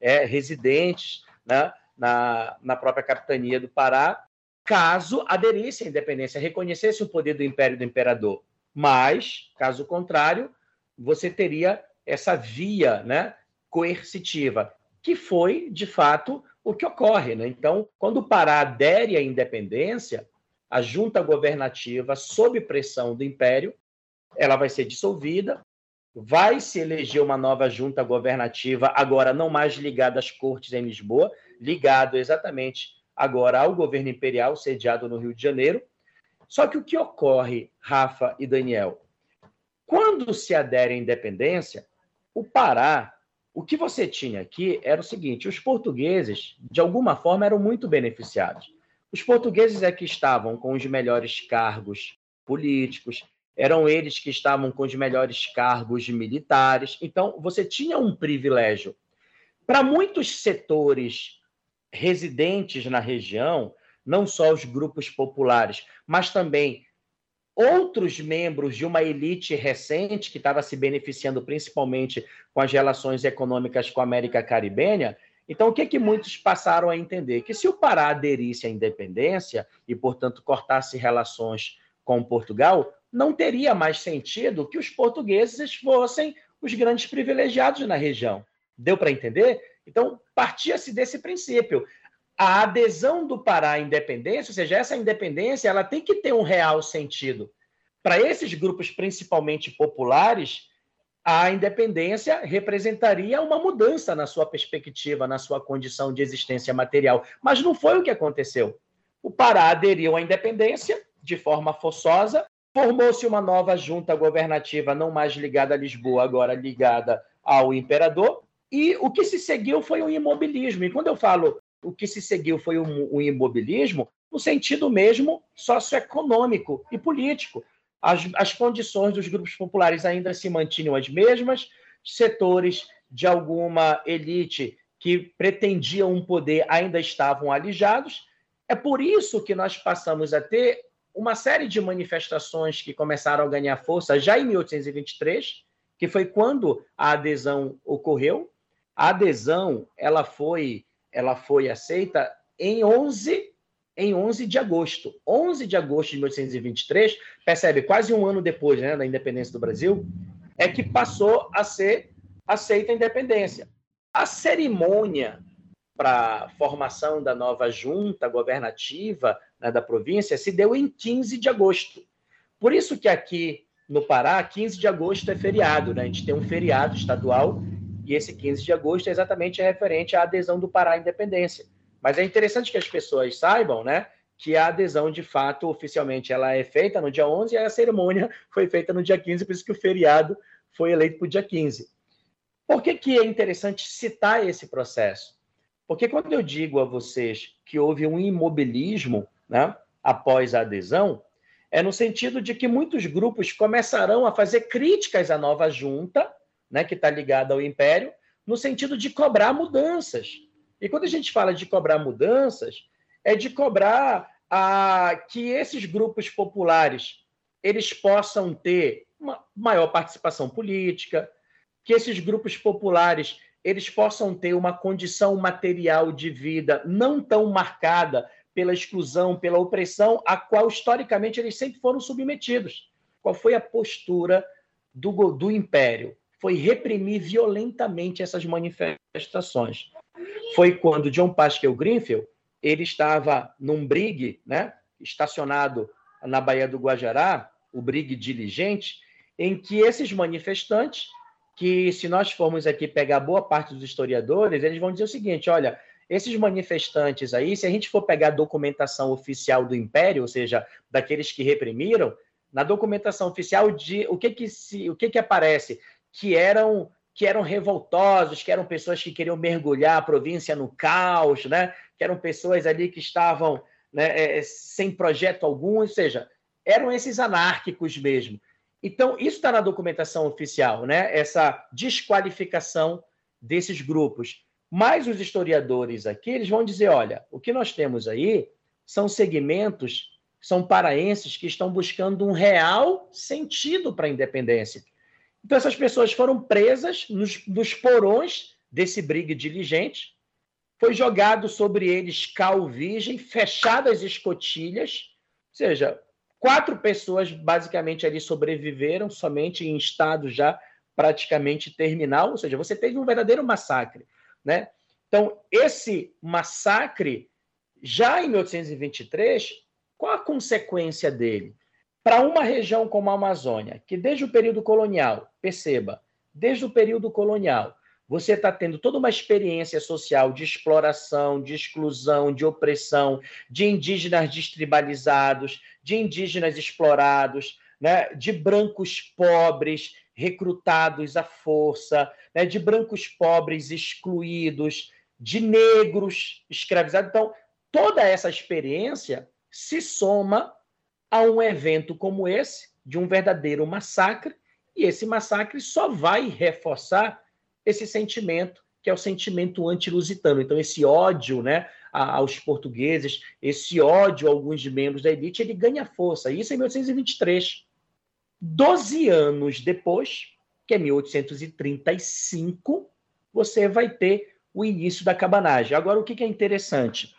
é, residentes né, na, na própria capitania do Pará, caso aderisse à independência, reconhecesse o poder do império do imperador. Mas, caso contrário, você teria essa via né, coercitiva, que foi, de fato, o que ocorre. Né? Então, quando o Pará adere à independência, a junta governativa, sob pressão do Império, ela vai ser dissolvida, vai se eleger uma nova junta governativa, agora não mais ligada às cortes em Lisboa, ligado exatamente agora ao governo imperial, sediado no Rio de Janeiro. Só que o que ocorre, Rafa e Daniel, quando se adere à independência, o Pará, o que você tinha aqui era o seguinte: os portugueses, de alguma forma, eram muito beneficiados. Os portugueses é que estavam com os melhores cargos políticos, eram eles que estavam com os melhores cargos militares. Então, você tinha um privilégio. Para muitos setores residentes na região, não só os grupos populares, mas também outros membros de uma elite recente que estava se beneficiando principalmente com as relações econômicas com a América Caribenha, então, o que, que muitos passaram a entender? Que se o Pará aderisse à independência e, portanto, cortasse relações com Portugal, não teria mais sentido que os portugueses fossem os grandes privilegiados na região. Deu para entender? Então, partia-se desse princípio. A adesão do Pará à independência, ou seja, essa independência, ela tem que ter um real sentido. Para esses grupos, principalmente populares, a independência representaria uma mudança na sua perspectiva, na sua condição de existência material. Mas não foi o que aconteceu. O Pará aderiu à independência de forma forçosa, formou-se uma nova junta governativa, não mais ligada a Lisboa, agora ligada ao imperador, e o que se seguiu foi o imobilismo. E quando eu falo o que se seguiu foi o imobilismo, no sentido mesmo socioeconômico e político as, as condições dos grupos populares ainda se mantinham as mesmas, setores de alguma elite que pretendiam um poder ainda estavam alijados. É por isso que nós passamos a ter uma série de manifestações que começaram a ganhar força já em 1823, que foi quando a adesão ocorreu. A adesão ela foi, ela foi aceita em 11 em 11 de agosto. 11 de agosto de 1823, percebe, quase um ano depois né, da independência do Brasil, é que passou a ser aceita a independência. A cerimônia para formação da nova junta governativa né, da província se deu em 15 de agosto. Por isso que aqui no Pará, 15 de agosto é feriado, né? a gente tem um feriado estadual, e esse 15 de agosto é exatamente referente à adesão do Pará à independência. Mas é interessante que as pessoas saibam, né? Que a adesão, de fato, oficialmente, ela é feita no dia 11 e a cerimônia foi feita no dia 15, por isso que o feriado foi eleito para o dia 15. Por que, que é interessante citar esse processo? Porque quando eu digo a vocês que houve um imobilismo né, após a adesão, é no sentido de que muitos grupos começarão a fazer críticas à nova junta, né, que está ligada ao império, no sentido de cobrar mudanças, E quando a gente fala de cobrar mudanças, é de cobrar a, que esses grupos populares eles possam ter uma maior participação política, que esses grupos populares eles possam ter uma condição material de vida não tão marcada pela exclusão, pela opressão, a qual historicamente eles sempre foram submetidos. Qual foi a postura do, do império? Foi reprimir violentamente essas manifestações. Foi quando John Pascal Greenfield ele estava num brigue, né, estacionado na Baía do Guajará, o brigue diligente, em que esses manifestantes que se nós formos aqui pegar boa parte dos historiadores, eles vão dizer o seguinte: olha, esses manifestantes aí, se a gente for pegar a documentação oficial do Império, ou seja, daqueles que reprimiram, na documentação oficial de o que que se, o que que aparece que eram que eram revoltosos, que eram pessoas que queriam mergulhar a província no caos, né? Que eram pessoas ali que estavam né, é, sem projeto algum, ou seja, eram esses anárquicos mesmo. Então, isso está na documentação oficial, né? essa desqualificação desses grupos. Mas os historiadores aqui eles vão dizer: olha, o que nós temos aí são segmentos, são paraenses que estão buscando um real sentido para a independência. Então, essas pessoas foram presas nos, nos porões desse brigue diligente, foi jogado sobre eles cal virgem, fechadas escotilhas, ou seja, Quatro pessoas basicamente ali sobreviveram somente em estado já praticamente terminal, ou seja, você teve um verdadeiro massacre, né? Então, esse massacre, já em 1823, qual a consequência dele? Para uma região como a Amazônia, que desde o período colonial, perceba, desde o período colonial, você está tendo toda uma experiência social de exploração, de exclusão, de opressão, de indígenas destribalizados, de indígenas explorados, né, de brancos pobres recrutados à força, né, de brancos pobres excluídos, de negros escravizados. Então, toda essa experiência se soma a um evento como esse, de um verdadeiro massacre, e esse massacre só vai reforçar esse sentimento, que é o sentimento anti-lusitano. Então, esse ódio né, aos portugueses, esse ódio a alguns membros da elite, ele ganha força. Isso em 1823. Doze anos depois, que é 1835, você vai ter o início da cabanagem. Agora, o que é interessante?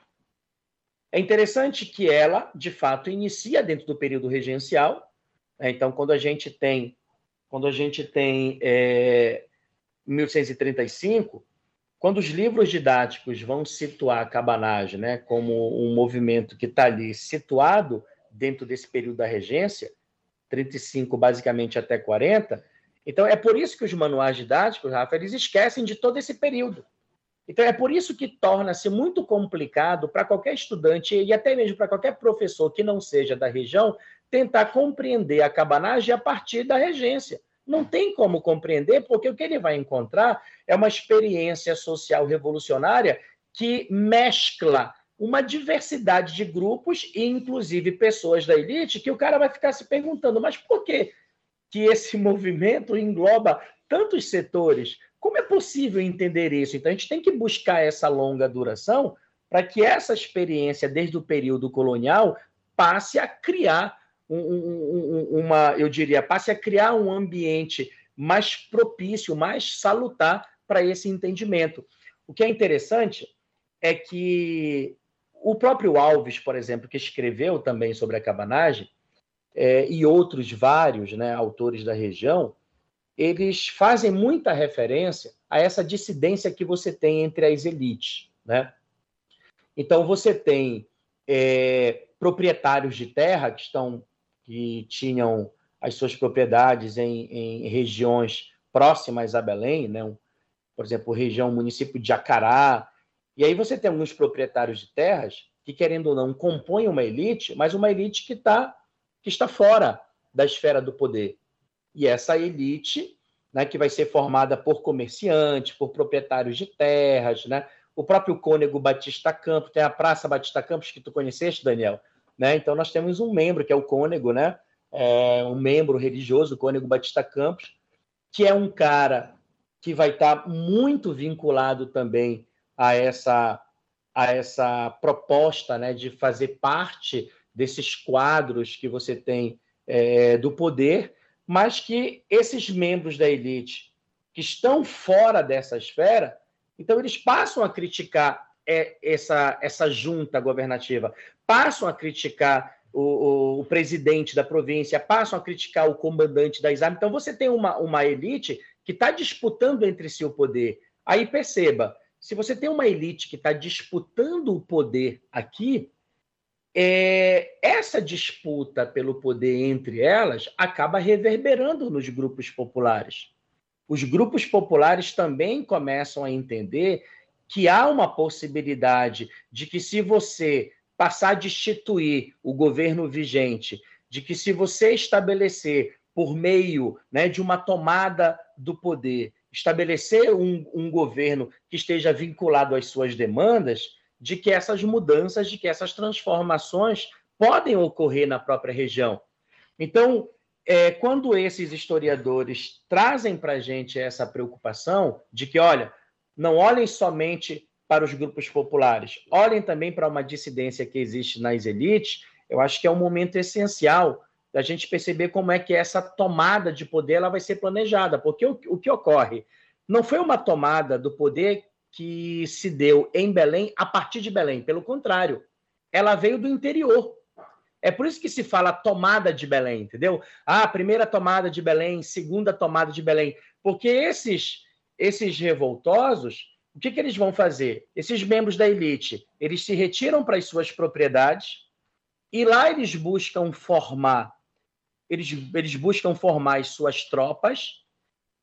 É interessante que ela, de fato, inicia dentro do período regencial. Né? Então, quando a gente tem, quando a gente tem é, 1835, quando os livros didáticos vão situar a cabanagem né, como um movimento que está ali situado dentro desse período da regência, 35 basicamente até 40, então é por isso que os manuais didáticos, Rafa, eles esquecem de todo esse período. Então é por isso que torna-se muito complicado para qualquer estudante e até mesmo para qualquer professor que não seja da região tentar compreender a cabanagem a partir da regência não tem como compreender, porque o que ele vai encontrar é uma experiência social revolucionária que mescla uma diversidade de grupos e inclusive pessoas da elite que o cara vai ficar se perguntando, mas por que que esse *laughs* movimento engloba tantos setores? Como é possível entender isso? Então a gente tem que buscar essa longa duração para que essa experiência desde o período colonial passe a criar um, um, uma, eu diria, passe a criar um ambiente mais propício, mais salutar para esse entendimento. O que é interessante é que o próprio Alves, por exemplo, que escreveu também sobre a cabanagem, é, e outros vários né, autores da região, eles fazem muita referência a essa dissidência que você tem entre as elites. Né? Então, você tem é, proprietários de terra que estão que tinham as suas propriedades em, em regiões próximas a Belém, né? por exemplo, região, município de Acará. E aí você tem alguns proprietários de terras que, querendo ou não, compõem uma elite, mas uma elite que, tá, que está fora da esfera do poder. E essa elite, né, que vai ser formada por comerciantes, por proprietários de terras, né? o próprio cônego Batista Campos, tem a Praça Batista Campos, que tu conheceste, Daniel, né? Então, nós temos um membro, que é o cônego, né? É um membro religioso, o cônego Batista Campos, que é um cara que vai estar muito vinculado também a essa, a essa proposta né, de fazer parte desses quadros que você tem é, do poder, mas que esses membros da elite que estão fora dessa esfera, então eles passam a criticar é, essa, essa junta governativa, passam a criticar o, o, o, presidente da província, passam a criticar o comandante da armas. Então você tem uma, uma elite que está disputando entre si o poder. Aí perceba, se você tem uma elite que está disputando o poder aqui, é, essa disputa pelo poder entre elas acaba reverberando nos grupos populares. Os grupos populares também começam a entender que há uma possibilidade de que, se você passar a destituir o governo vigente, de que, se você estabelecer, por meio né, de uma tomada do poder, estabelecer um, um governo que esteja vinculado às suas demandas, de que essas mudanças, de que essas transformações podem ocorrer na própria região. Então, é, quando esses historiadores trazem para a gente essa preocupação de que, olha, não olhem somente para os grupos populares, olhem também para uma dissidência que existe nas elites, eu acho que é um momento essencial da gente perceber como é que essa tomada de poder ela vai ser planejada, porque o, o que ocorre não foi uma tomada do poder que se deu em Belém a partir de Belém. Pelo contrário, ela veio do interior. É por isso que se fala tomada de Belém, entendeu? Ah, primeira tomada de Belém, segunda tomada de Belém. Porque esses, esses revoltosos, o que, que eles vão fazer? Esses membros da elite, eles se retiram para as suas propriedades e lá eles buscam formar, eles, eles buscam formar as suas tropas,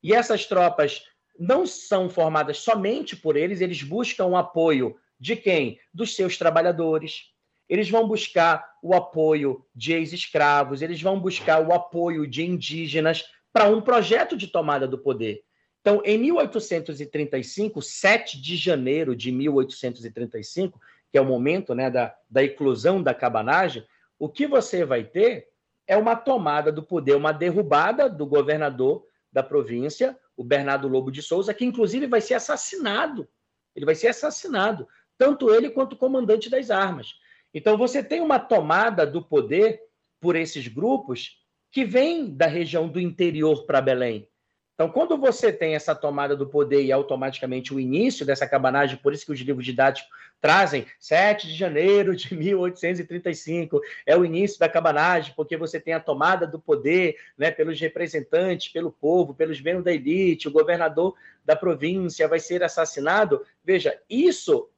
e essas tropas não são formadas somente por eles, eles buscam o apoio de quem? Dos seus trabalhadores. Eles vão buscar o apoio de ex-escravos, eles vão buscar o apoio de indígenas para um projeto de tomada do poder. Então, em 1835, 7 de janeiro de 1835, que é o momento né, da, da eclosão da cabanagem, o que você vai ter é uma tomada do poder, uma derrubada do governador da província, o Bernardo Lobo de Souza, que inclusive vai ser assassinado. Ele vai ser assassinado, tanto ele quanto o comandante das armas. Então você tem uma tomada do poder por esses grupos que vem da região do interior para Belém. Então, quando você tem essa tomada do poder e automaticamente o início dessa cabanagem, por isso que os livros didáticos trazem 7 de janeiro de *laughs* 1835, é o início da cabanagem, porque você tem a tomada do poder né, pelos representantes, pelo povo, pelos membros da elite, o governador da província vai ser assassinado. Veja, isso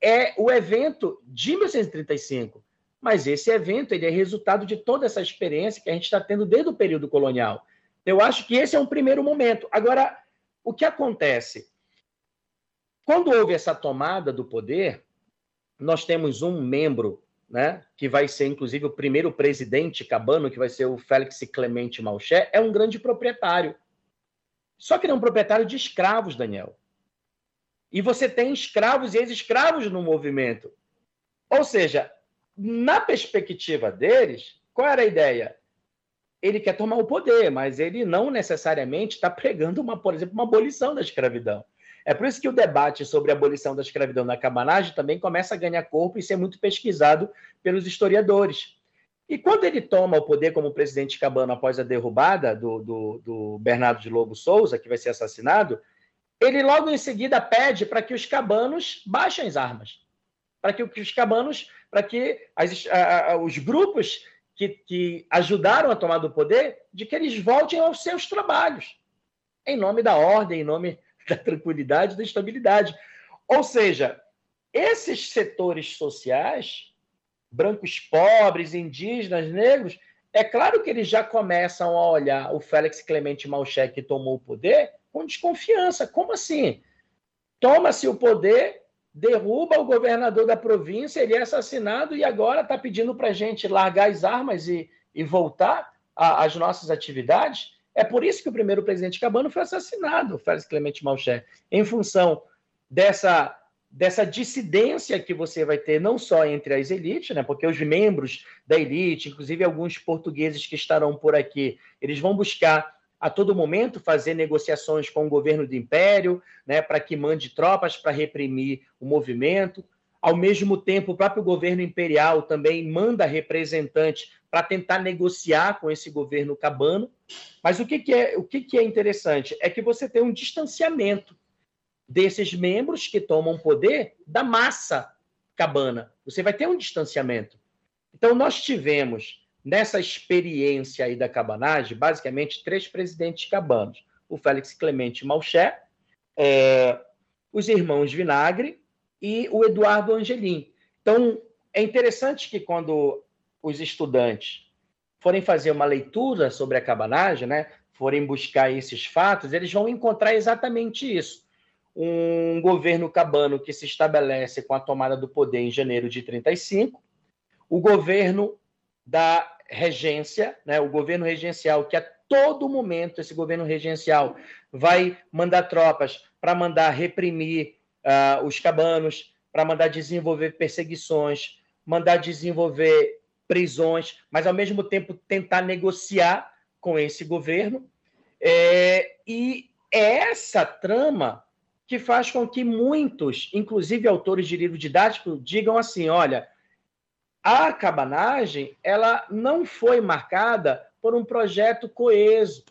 é o evento de 1835. Mas esse evento ele é resultado de toda essa experiência que a gente está tendo desde o período colonial. Eu acho que esse é um primeiro momento. Agora, o que acontece? Quando houve essa tomada do poder, nós temos um membro, né, que vai ser inclusive o primeiro presidente cabano, que vai ser o Félix Clemente Malché, é um grande proprietário. Só que ele é um proprietário de escravos, Daniel. E você tem escravos e ex-escravos no movimento. Ou seja, na perspectiva deles, qual era a ideia? Ele quer tomar o poder, mas ele não necessariamente está pregando, uma, por exemplo, uma abolição da escravidão. É por isso que o debate sobre a abolição da escravidão na cabanagem também começa a ganhar corpo e ser muito pesquisado pelos historiadores. E quando ele toma o poder como presidente cabano após a derrubada do, do, do Bernardo de Lobo Souza, que vai ser assassinado, ele logo em seguida pede para que os cabanos baixem as armas, para que os cabanos, para que as, a, a, os grupos que, que ajudaram a tomar do poder, de que eles voltem aos seus trabalhos, em nome da ordem, em nome *laughs* da tranquilidade, da estabilidade. Ou seja, esses setores sociais, brancos pobres, indígenas, negros, é claro que eles já começam a olhar o Félix Clemente Malché que tomou o poder com desconfiança. Como assim? Toma-se o poder derruba o governador da província, ele é assassinado e agora está pedindo para a gente largar as armas e, e voltar às nossas atividades. É por isso que o primeiro presidente Cabano foi assassinado, Félix Clemente Malché, em função dessa, dessa dissidência que você vai ter não só entre as elites, né, porque os membros da elite, inclusive alguns portugueses que estarão por aqui, eles vão buscar a todo momento fazer negociações com o governo do império, né, para que mande tropas para reprimir o movimento. Ao mesmo tempo, o próprio governo imperial também manda representantes para tentar negociar com esse governo cabano. Mas o que, que é o que, que é interessante é que você tem um distanciamento desses membros que tomam poder da massa cabana. Você vai ter um distanciamento. Então, nós tivemos nessa experiência aí da cabanagem, basicamente, três presidentes cabanos: o Félix Clemente Malché, é, os irmãos Vinagre e o Eduardo Angelim. Então, é interessante que quando os estudantes forem fazer uma leitura sobre a cabanagem, né, forem buscar esses fatos, eles vão encontrar exatamente isso. Um governo cabano que se estabelece com a tomada do poder em janeiro de 35, o governo da regência, né, o governo regencial, que a todo momento esse governo regencial vai mandar tropas para mandar reprimir uh, os cabanos, para mandar desenvolver perseguições, mandar desenvolver prisões, mas ao mesmo tempo tentar negociar com esse governo. É, e é essa trama que faz com que muitos, inclusive autores de livro didático, digam assim: olha, a cabanagem ela não foi marcada por um projeto coeso.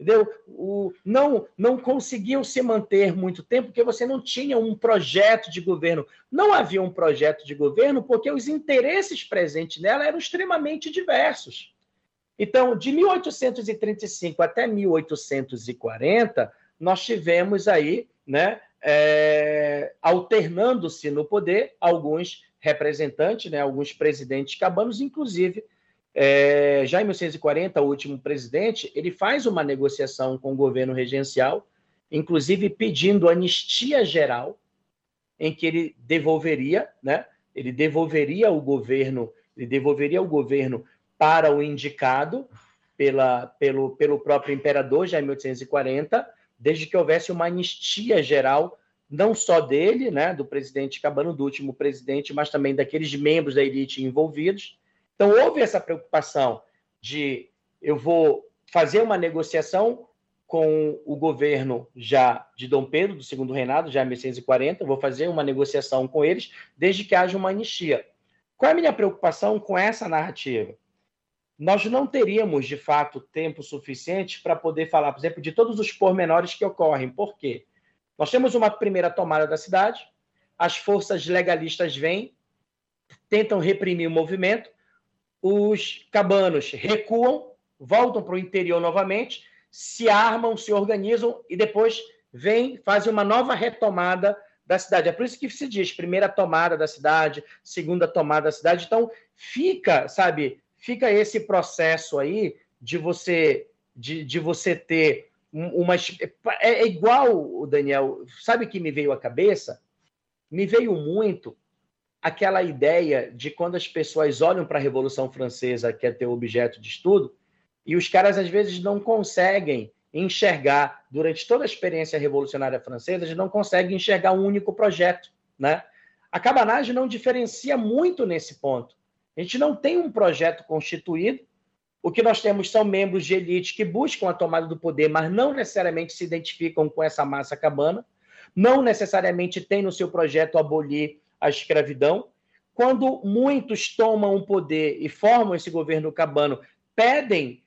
Entendeu? O, não, não conseguiu se manter muito tempo porque você não tinha um projeto de governo. Não havia um projeto de governo porque os interesses presentes nela eram extremamente diversos. Então, de 1835 até 1840, nós tivemos aí, né, é, alternando-se no poder alguns representantes, né, alguns presidentes cabanos, inclusive é, já em 1940, o último presidente, ele faz uma negociação com o governo regencial, inclusive pedindo anistia geral, em que ele devolveria, né, ele devolveria o governo, ele devolveria o governo para o indicado pela, pelo, pelo próprio imperador já em 1840, desde que houvesse uma anistia geral não só dele, né, do presidente Cabano, do último presidente, mas também daqueles membros da elite envolvidos. Então, houve essa preocupação de eu vou fazer uma negociação com o governo já de Dom Pedro, do segundo reinado, já em 1640, vou fazer uma negociação com eles, desde que haja uma anistia. Qual é a minha preocupação com essa narrativa? Nós não teríamos, de fato, tempo suficiente para poder falar, por exemplo, de todos os pormenores que ocorrem. Por quê? Nós temos uma primeira tomada da cidade, as forças legalistas vêm, tentam reprimir o movimento, os cabanos recuam, voltam para o interior novamente, se armam, se organizam e depois vêm, fazem uma nova retomada da cidade. É por isso que se diz primeira tomada da cidade, segunda tomada da cidade. Então, fica, sabe, fica esse processo aí de você de, de você ter uma. É, é igual, Daniel, sabe que me veio à cabeça? Me veio muito aquela ideia de quando as pessoas olham para a Revolução Francesa, que é ter objeto de estudo, e os caras às vezes não conseguem enxergar, durante toda a experiência revolucionária francesa, eles não conseguem enxergar um único projeto. Né? A cabanagem não diferencia muito nesse ponto. A gente não tem um projeto constituído, o que nós temos são membros de elite que buscam a tomada do poder, mas não necessariamente se identificam com essa massa cabana, não necessariamente têm no seu projeto abolir a escravidão. Quando muitos tomam o poder e formam esse governo cabano, pedem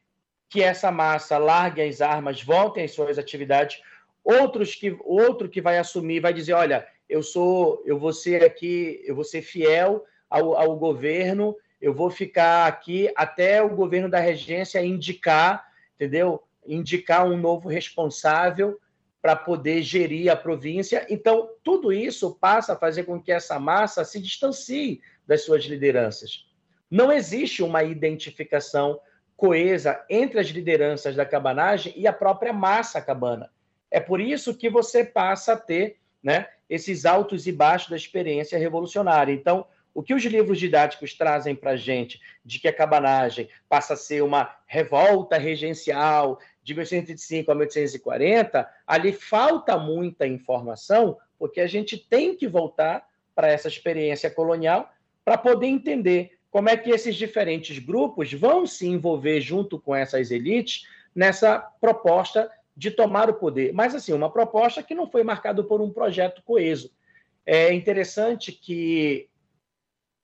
que essa massa largue as armas, voltem às suas atividades. Outros que outro que vai assumir vai dizer, olha, eu sou, eu vou ser aqui, eu vou ser fiel ao, ao governo eu vou ficar aqui até o governo da regência indicar, entendeu? Indicar um novo responsável para poder gerir a província. Então, tudo isso passa a fazer com que essa massa se distancie das suas lideranças. Não existe uma identificação coesa entre as lideranças da cabanagem e a própria massa cabana. É por isso que você passa a ter né, esses altos e baixos da experiência revolucionária. Então, o que os livros didáticos trazem para a gente de que a cabanagem passa a ser uma revolta regencial de 1805 a 1840, ali falta muita informação, porque a gente tem que voltar para essa experiência colonial para poder entender como é que esses diferentes grupos vão se envolver junto com essas elites nessa proposta de tomar o poder. Mas, assim, uma proposta que não foi marcada por um projeto coeso. É interessante que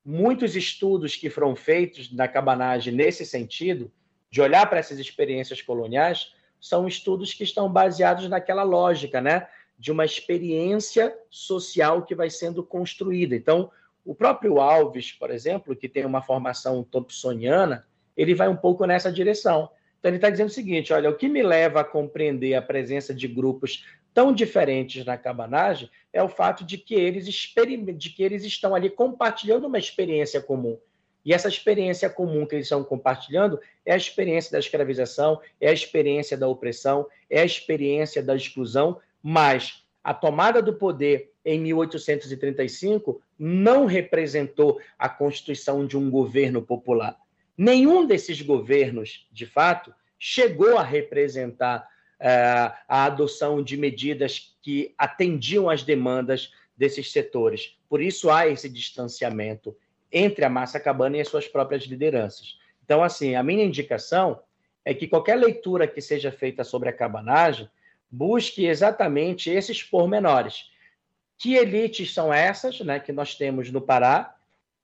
muitos estudos que foram feitos na cabanagem nesse sentido, de olhar para essas experiências coloniais, são estudos que estão baseados naquela lógica, né? De uma experiência social que vai sendo construída. Então, o próprio Alves, por exemplo, que tem uma formação thompsoniana, ele vai um pouco nessa direção. Então, ele está dizendo o seguinte: olha, o que me leva a compreender a presença de grupos tão diferentes na cabanagem é o fato de que eles, de que eles estão ali compartilhando uma experiência comum. E essa experiência comum que eles estão compartilhando é a experiência da escravização, é a experiência da opressão, é a experiência da exclusão, mas a tomada do poder em 1835 não representou a constituição de um governo popular. Nenhum desses governos, de fato, chegou a representar a adoção de medidas que atendiam às demandas desses setores. Por isso há esse distanciamento entre a massa cabana e as suas próprias lideranças. Então, assim, a minha indicação é que qualquer leitura que seja feita sobre a cabanagem busque exatamente esses pormenores. Que elites são essas né, que nós temos no Pará?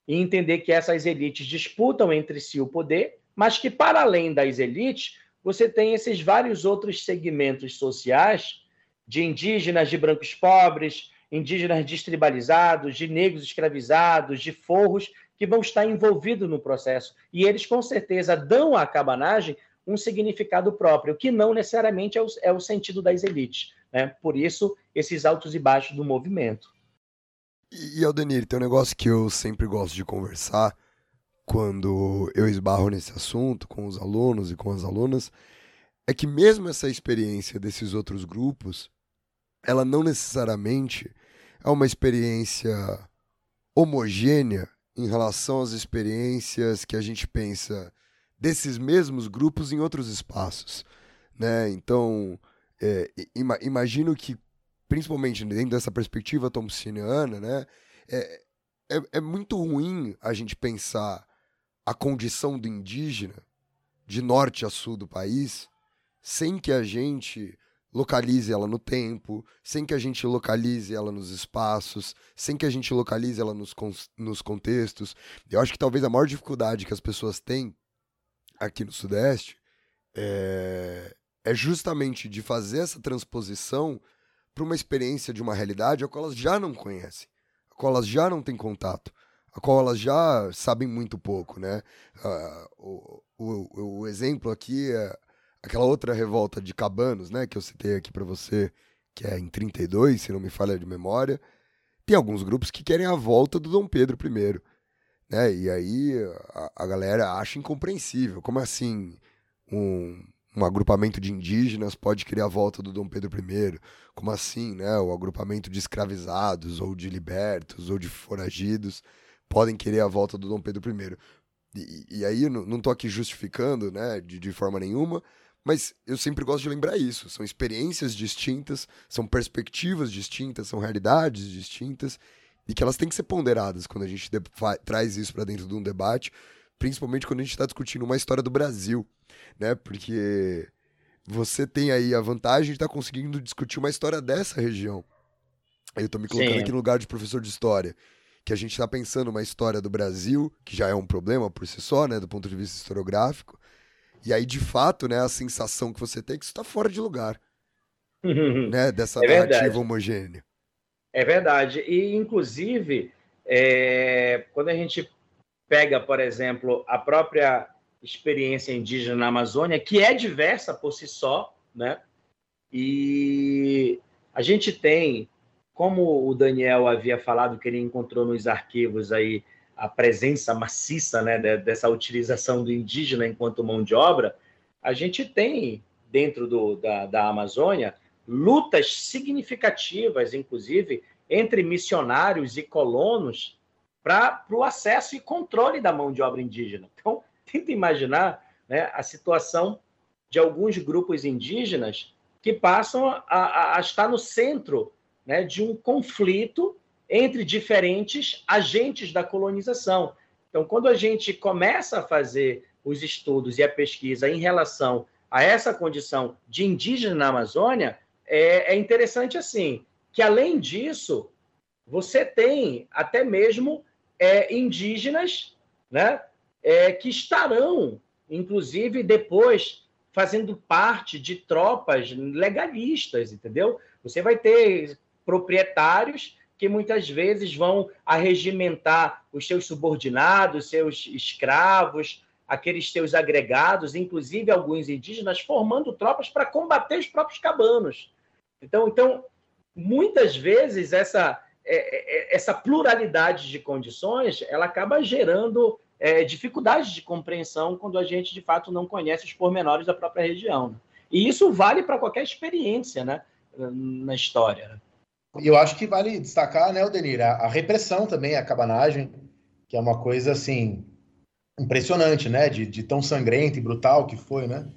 E entender que essas elites disputam entre si o poder, mas que, para além das elites, você tem esses vários outros segmentos sociais de indígenas, de brancos pobres, indígenas destribalizados, de negros escravizados, de forros, que vão estar envolvidos no processo. E eles, com certeza, dão à cabanagem um significado próprio, que não necessariamente é o, é o sentido das elites. Né? Por isso, esses altos e baixos do movimento. E, Aldenir, tem um negócio que eu sempre gosto de conversar quando eu esbarro nesse assunto com os alunos e com as alunas, é que mesmo essa experiência desses outros grupos, ela não necessariamente é uma experiência homogênea em relação às experiências que a gente pensa desses mesmos grupos em outros espaços, né? Então, é, ima imagino que, principalmente dentro dessa perspectiva thompsoniana, né, é, é, é muito ruim a gente pensar a condição do indígena de norte a sul do país sem que a gente localize ela no tempo, sem que a gente localize ela nos espaços, sem que a gente localize ela nos, nos contextos. Eu acho que talvez a maior dificuldade que as pessoas têm aqui no Sudeste é, é justamente de fazer essa transposição para uma experiência de uma realidade a qual elas já não conhecem, a qual elas já não têm contato, a qual elas já sabem muito pouco, né? Uh, o, o, o exemplo aqui é aquela outra revolta de Cabanos, né, que eu citei aqui para você, que é em 32, se não me falha de memória, tem alguns grupos que querem a volta do Dom Pedro I, né? E aí a, a galera acha incompreensível, como assim um, um agrupamento de indígenas pode querer a volta do Dom Pedro I? Como assim, né? O agrupamento de escravizados ou de libertos ou de foragidos podem querer a volta do Dom Pedro I. E, e aí, não estou aqui justificando, né, de, de forma nenhuma, mas eu sempre gosto de lembrar isso. São experiências distintas, são perspectivas distintas, são realidades distintas e que elas têm que ser ponderadas quando a gente traz isso para dentro de um debate, principalmente quando a gente está discutindo uma história do Brasil, né? Porque você tem aí a vantagem de estar tá conseguindo discutir uma história dessa região. Eu estou me colocando Sim. aqui no lugar de professor de história, que a gente está pensando uma história do Brasil, que já é um problema por si só, né, do ponto de vista historiográfico, e aí, de fato, né, a sensação que você tem é que isso está fora de lugar. *laughs* né, dessa é narrativa verdade. homogênea. É verdade. E, inclusive, é, quando a gente pega, por exemplo, a própria experiência indígena na Amazônia, que é diversa por si só, né? E a gente tem, como o Daniel havia falado que ele encontrou nos arquivos aí a presença maciça né, dessa utilização do indígena enquanto mão de obra, a gente tem dentro do, da, da Amazônia lutas significativas, inclusive, entre missionários e colonos para o acesso e controle da mão de obra indígena. Então, *laughs* tenta imaginar né, a situação de alguns grupos indígenas que passam a, a, a estar no centro né, de um conflito entre diferentes agentes da colonização. Então, quando a gente começa a fazer os estudos e a pesquisa em relação a essa condição de indígena na Amazônia, é, é interessante assim, que além disso, você tem até mesmo é, indígenas né, é, que estarão, inclusive, depois fazendo parte de tropas legalistas, entendeu? Você vai ter proprietários que muitas vezes vão arregimentar os seus subordinados, seus escravos, aqueles seus agregados, inclusive alguns indígenas, formando tropas para combater os próprios cabanos. Então, então muitas vezes essa, é, é, essa pluralidade de condições ela acaba gerando é, dificuldades de compreensão quando a gente de fato não conhece os pormenores da própria região. E isso vale para qualquer experiência né, na história. E eu acho que vale destacar, né, Odenir, a, a repressão também, a cabanagem, que é uma coisa assim impressionante, né, de, de tão sangrenta e brutal que foi, né?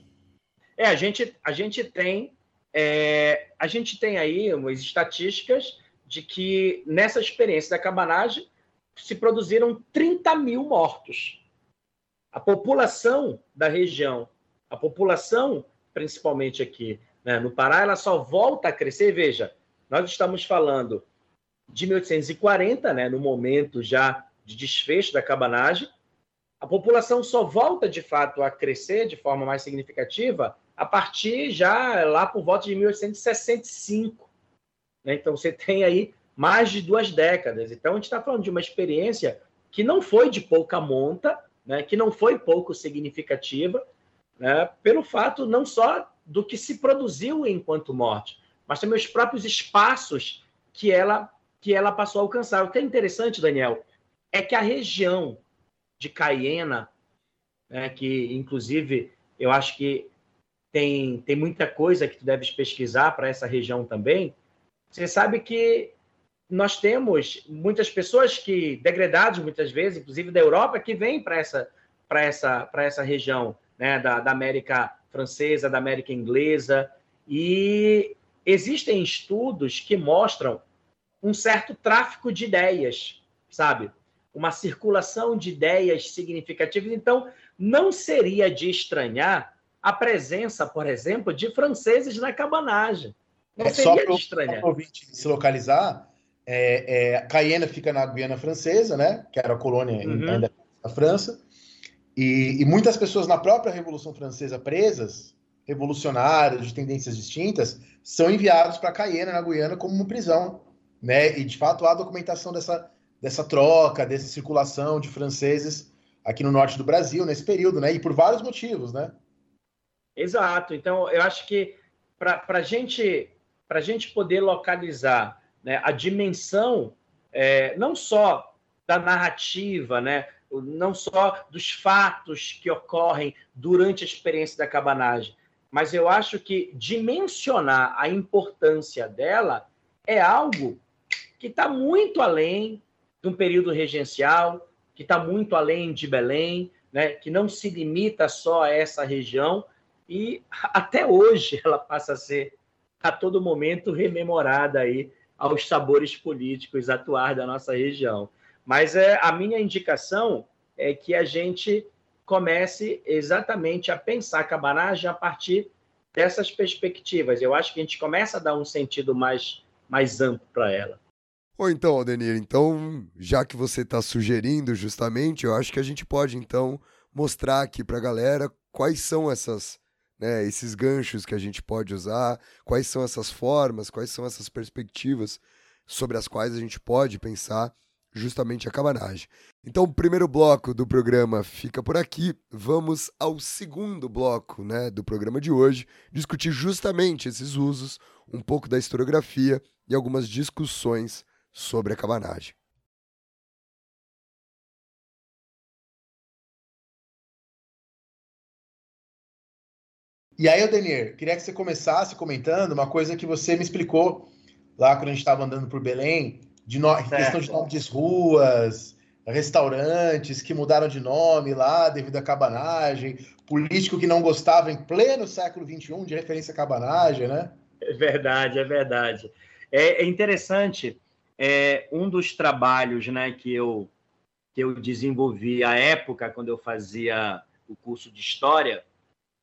É, a gente, a gente tem é, a gente tem aí umas estatísticas de que nessa experiência da cabanagem se produziram 30 mil mortos. A população da região, a população, principalmente aqui né, no Pará, ela só volta a crescer. Veja, nós estamos falando de 1840, né, no momento já de desfecho da cabanagem. A população só volta de fato a crescer de forma mais significativa a partir já lá por volta de 1865. Né? Então você tem aí mais de duas décadas. Então, a gente está falando de uma experiência que não foi de pouca monta, né, que não foi pouco significativa, né, pelo fato não só do que se produziu enquanto morte, mas também os próprios espaços que ela, que ela passou a alcançar. O que é interessante, Daniel, é que a região de Caiena, né, que inclusive eu acho que tem, tem muita coisa que tu deves pesquisar para essa região também, você sabe que nós temos muitas pessoas que, degradadas muitas vezes, inclusive da Europa, que vêm para essa, essa, essa região né, da, da América Francesa, da América Inglesa, e existem estudos que mostram um certo tráfico de ideias, sabe? Uma circulação de ideias significativas. Então, não seria de estranhar a presença, por exemplo, de franceses na cabanagem. Não é seria de estranhar. Para ouvinte se localizar, é, é, Cayena fica na Guiana Francesa, né? Que era a colônia uhum. ainda da França. E, e, muitas pessoas na própria Revolução Francesa presas, revolucionários de tendências distintas, são enviados para Cayena, na Guiana, como uma prisão. Né? E, de fato, há documentação dessa, dessa troca, dessa circulação de franceses aqui no norte do Brasil, nesse período, né? E por vários motivos, né? Exato. Então, eu acho que para gente, a gente poder localizar né, a dimensão é, não só da narrativa, né, não só dos fatos que ocorrem durante a experiência da cabanagem, mas eu acho que dimensionar a importância dela é algo que está muito além de um período regencial, que está muito além de Belém, né, que não se limita só a essa região, e *laughs* até hoje ela passa a ser a todo momento rememorada aí aos sabores políticos atuais da nossa região. Mas é, a minha indicação é que a gente comece exatamente a pensar a cabanagem a partir dessas perspectivas. Eu acho que a gente começa a dar um sentido mais, mais amplo para ela. Ou então, Aldenir, então, já que você está sugerindo justamente, eu acho que a gente pode, então, mostrar aqui para a galera quais são essas, né, esses ganchos que a gente pode usar, quais são essas formas, quais são essas perspectivas sobre as quais a gente pode pensar justamente a cabanagem. Então, o primeiro bloco do programa fica por aqui. Vamos ao segundo bloco né, do programa de hoje, discutir justamente esses usos, um pouco da historiografia e algumas discussões sobre a cabanagem. E aí, Odenir, queria que você começasse comentando uma coisa que você me explicou lá quando a gente estava andando por Belém, de no... questão de nomes de ruas, restaurantes que mudaram de nome lá devido à cabanagem, político que não gostava em pleno século XXI de referência à cabanagem, né? É verdade, é verdade. É, é interessante, é, um dos trabalhos né, que, eu, que eu desenvolvi à época, quando eu fazia o curso de História,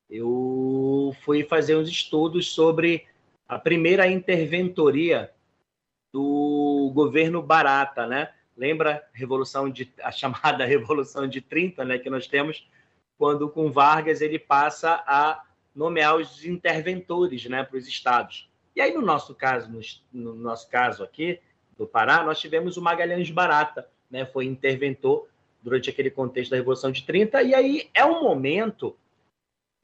eu fui fazer uns estudos sobre a primeira interventoria do governo Barata, né? Lembra a revolução de a chamada *laughs* revolução de 30, né, que nós temos quando com Vargas ele passa a nomear os interventores, né, para os estados. E aí no nosso caso, no, no nosso caso aqui do Pará, nós tivemos o Magalhães Barata, né, foi interventor durante aquele contexto da revolução de 30 e aí é um momento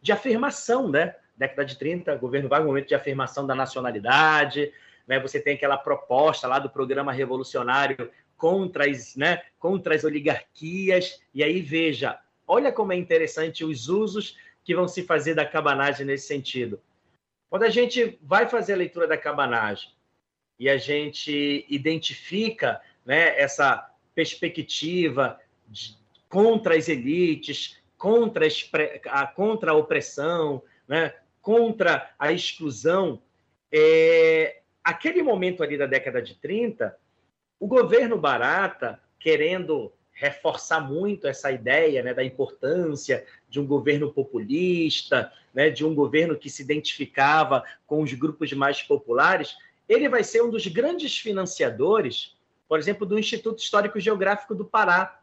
de afirmação, né? Década de 30, governo Vargas, momento de afirmação da nacionalidade, né? Você tem aquela proposta lá do programa revolucionário contra as, né, contra as oligarquias. E aí, veja, olha como é interessante os usos que vão se fazer da cabanagem nesse sentido. Quando a gente vai fazer a leitura da cabanagem e a gente identifica né, essa perspectiva de, contra as elites, contra a, contra a opressão, né, contra a exclusão, é, aquele momento ali da década de 30, o governo Barata, querendo reforçar muito essa ideia né, da importância de um governo populista, né, de um governo que se identificava com os grupos mais populares, ele vai ser um dos grandes financiadores, por exemplo, do Instituto Histórico Geográfico do Pará,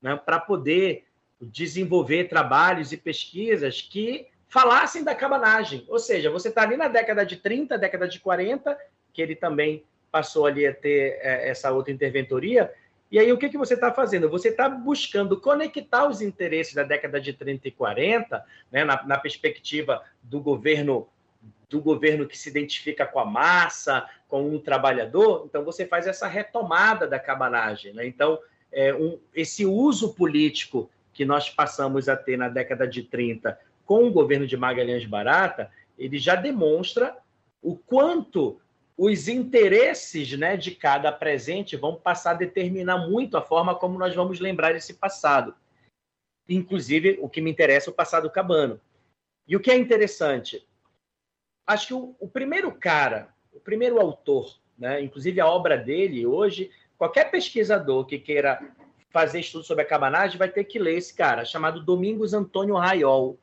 né, para poder desenvolver trabalhos e pesquisas que falassem da cabanagem. Ou seja, você está ali na década de 30, década de 40, que ele também passou ali a ter é, essa outra interventoria. E aí, o que, que você está fazendo? Você está buscando conectar os interesses da década de 30 e 40, né, na, na perspectiva do governo do governo que se identifica com a massa, com um trabalhador, então você faz essa retomada da cabanagem. Né? Então, é, um, esse uso político que nós passamos a ter na década de 30 com o governo de Magalhães Barata, ele já demonstra o quanto os interesses né, de cada presente vão passar a determinar muito a forma como nós vamos lembrar esse passado. Inclusive, o que me interessa é o passado cabano. E o que é interessante? Acho que o, o primeiro cara, o primeiro autor, né, inclusive a obra dele hoje, qualquer pesquisador que queira fazer estudo sobre a cabanagem, vai ter que ler esse cara, chamado Domingos Antônio Raiol.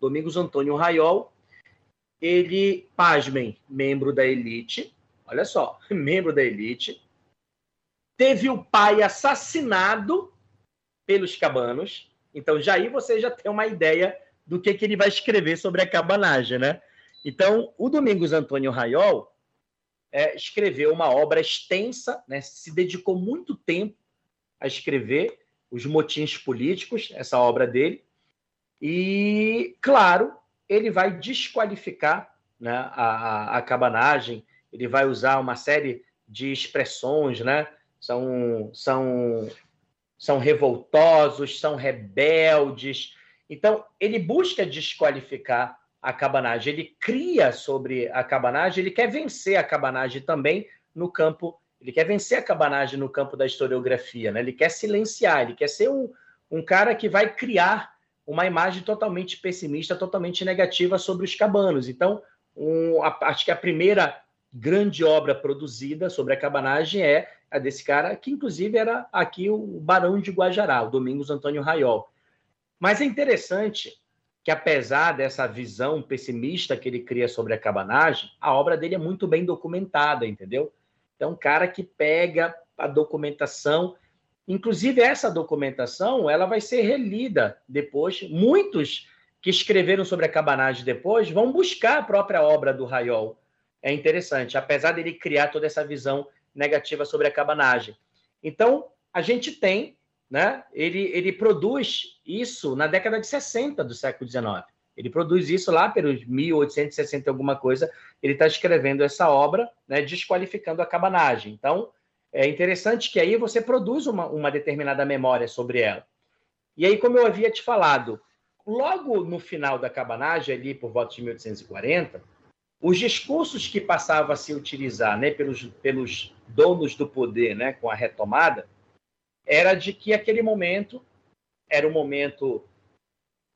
Domingos Antônio Raiol, ele, pasmem, membro da elite, olha só, *laughs* membro da elite, teve o pai assassinado pelos cabanos, então já aí você já tem uma ideia do que, que ele vai escrever sobre a cabanagem, né? Então, o Domingos Antônio Raiol é, escreveu uma obra extensa, né? se dedicou muito tempo a escrever os motins políticos, essa obra dele. E, claro, ele vai desqualificar né, a, a cabanagem, ele vai usar uma série de expressões, né? São, são, são revoltosos, são rebeldes. Então, ele busca desqualificar a cabanagem, ele cria sobre a cabanagem, ele quer vencer a cabanagem também no campo ele quer vencer a cabanagem no campo da historiografia, né? Ele quer silenciar, ele quer ser um, um cara que vai criar uma imagem totalmente pessimista, totalmente negativa sobre os cabanos. Então, um, a, acho que a primeira grande obra produzida sobre a cabanagem é a desse cara, que inclusive era aqui o Barão de Guajará, o Domingos Antônio Raiol. Mas é interessante que, apesar dessa visão pessimista que ele cria sobre a cabanagem, a obra dele é muito bem documentada, entendeu? Então, um cara que pega a documentação, inclusive essa documentação, ela vai ser relida depois. Muitos que escreveram sobre a cabanagem depois vão buscar a própria obra do Raiol. É interessante, apesar dele criar toda essa visão negativa sobre a cabanagem. Então, a gente tem, né? Ele, ele produz isso na década de 60 do século XIX. Ele produz isso lá pelos 1860 alguma coisa. Ele está escrevendo essa obra, né, desqualificando a cabanagem. Então, é interessante que aí você produz uma, uma determinada memória sobre ela. E aí, como eu havia te falado, logo no final da cabanagem, ali por volta de 1840, os discursos que passavam a se utilizar né, pelos, pelos donos do poder né, com a retomada era de que aquele momento era um momento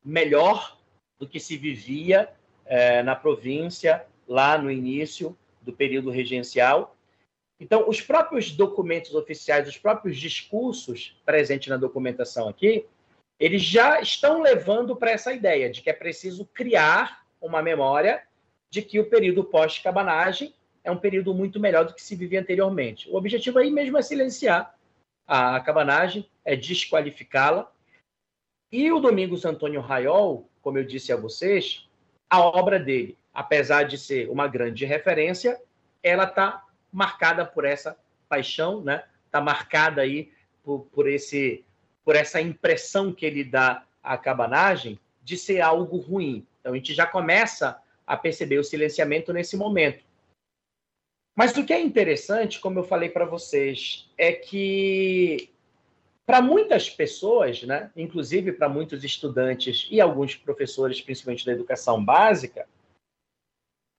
melhor do que se vivia é, na província lá no início do período regencial. Então, os próprios documentos oficiais, os próprios discursos presentes na documentação aqui, eles já estão levando para essa ideia de que é preciso criar uma memória de que o período pós-cabanagem é um período muito melhor do que se vivia anteriormente. O objetivo aí mesmo é silenciar a cabanagem, é desqualificá-la. E o Domingos Antônio Raiol, como eu disse a vocês, a obra dele, apesar de ser uma grande referência, ela está marcada por essa paixão, né? Está marcada aí por, por, esse, por essa impressão que ele dá à cabanagem de ser algo ruim. Então a gente já começa a perceber o silenciamento nesse momento. Mas o que é interessante, como eu falei para vocês, é que para muitas pessoas, né, inclusive para muitos estudantes e alguns professores, principalmente da educação básica,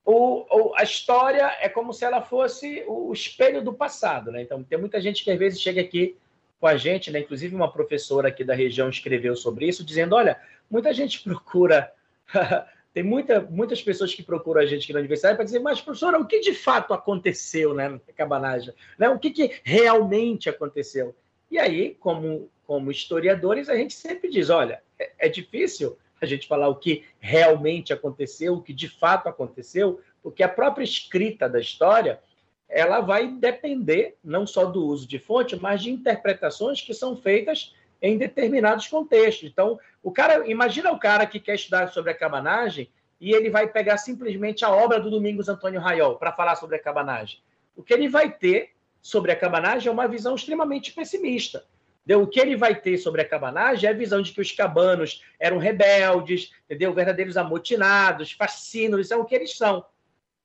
o, o, a história é como se ela fosse o espelho do passado. Né? Então, tem muita gente que às vezes chega aqui com a gente, né? inclusive uma professora aqui da região escreveu sobre isso, dizendo: olha, muita gente *laughs* procura *laughs* tem muita, muitas pessoas que procuram a gente aqui na universidade para dizer, mas professora, o que de fato aconteceu né, na cabanagem? Né? O que, que realmente aconteceu? E aí, como, como historiadores, a gente sempre diz, olha, é, é difícil a gente falar o que realmente aconteceu, o que de fato aconteceu, porque a própria escrita da história ela vai depender não só do uso de fonte, mas de interpretações que são feitas em determinados contextos. Então, o cara, imagina o cara que quer estudar sobre a cabanagem e ele vai pegar simplesmente a obra do Domingos Antônio Raiol para falar sobre a cabanagem. O que ele vai ter sobre a cabanagem é uma visão extremamente pessimista. Entendeu? O que ele vai ter sobre a cabanagem é a visão de que os cabanos eram rebeldes, entendeu? verdadeiros amotinados, fascínoros, são o que eles são.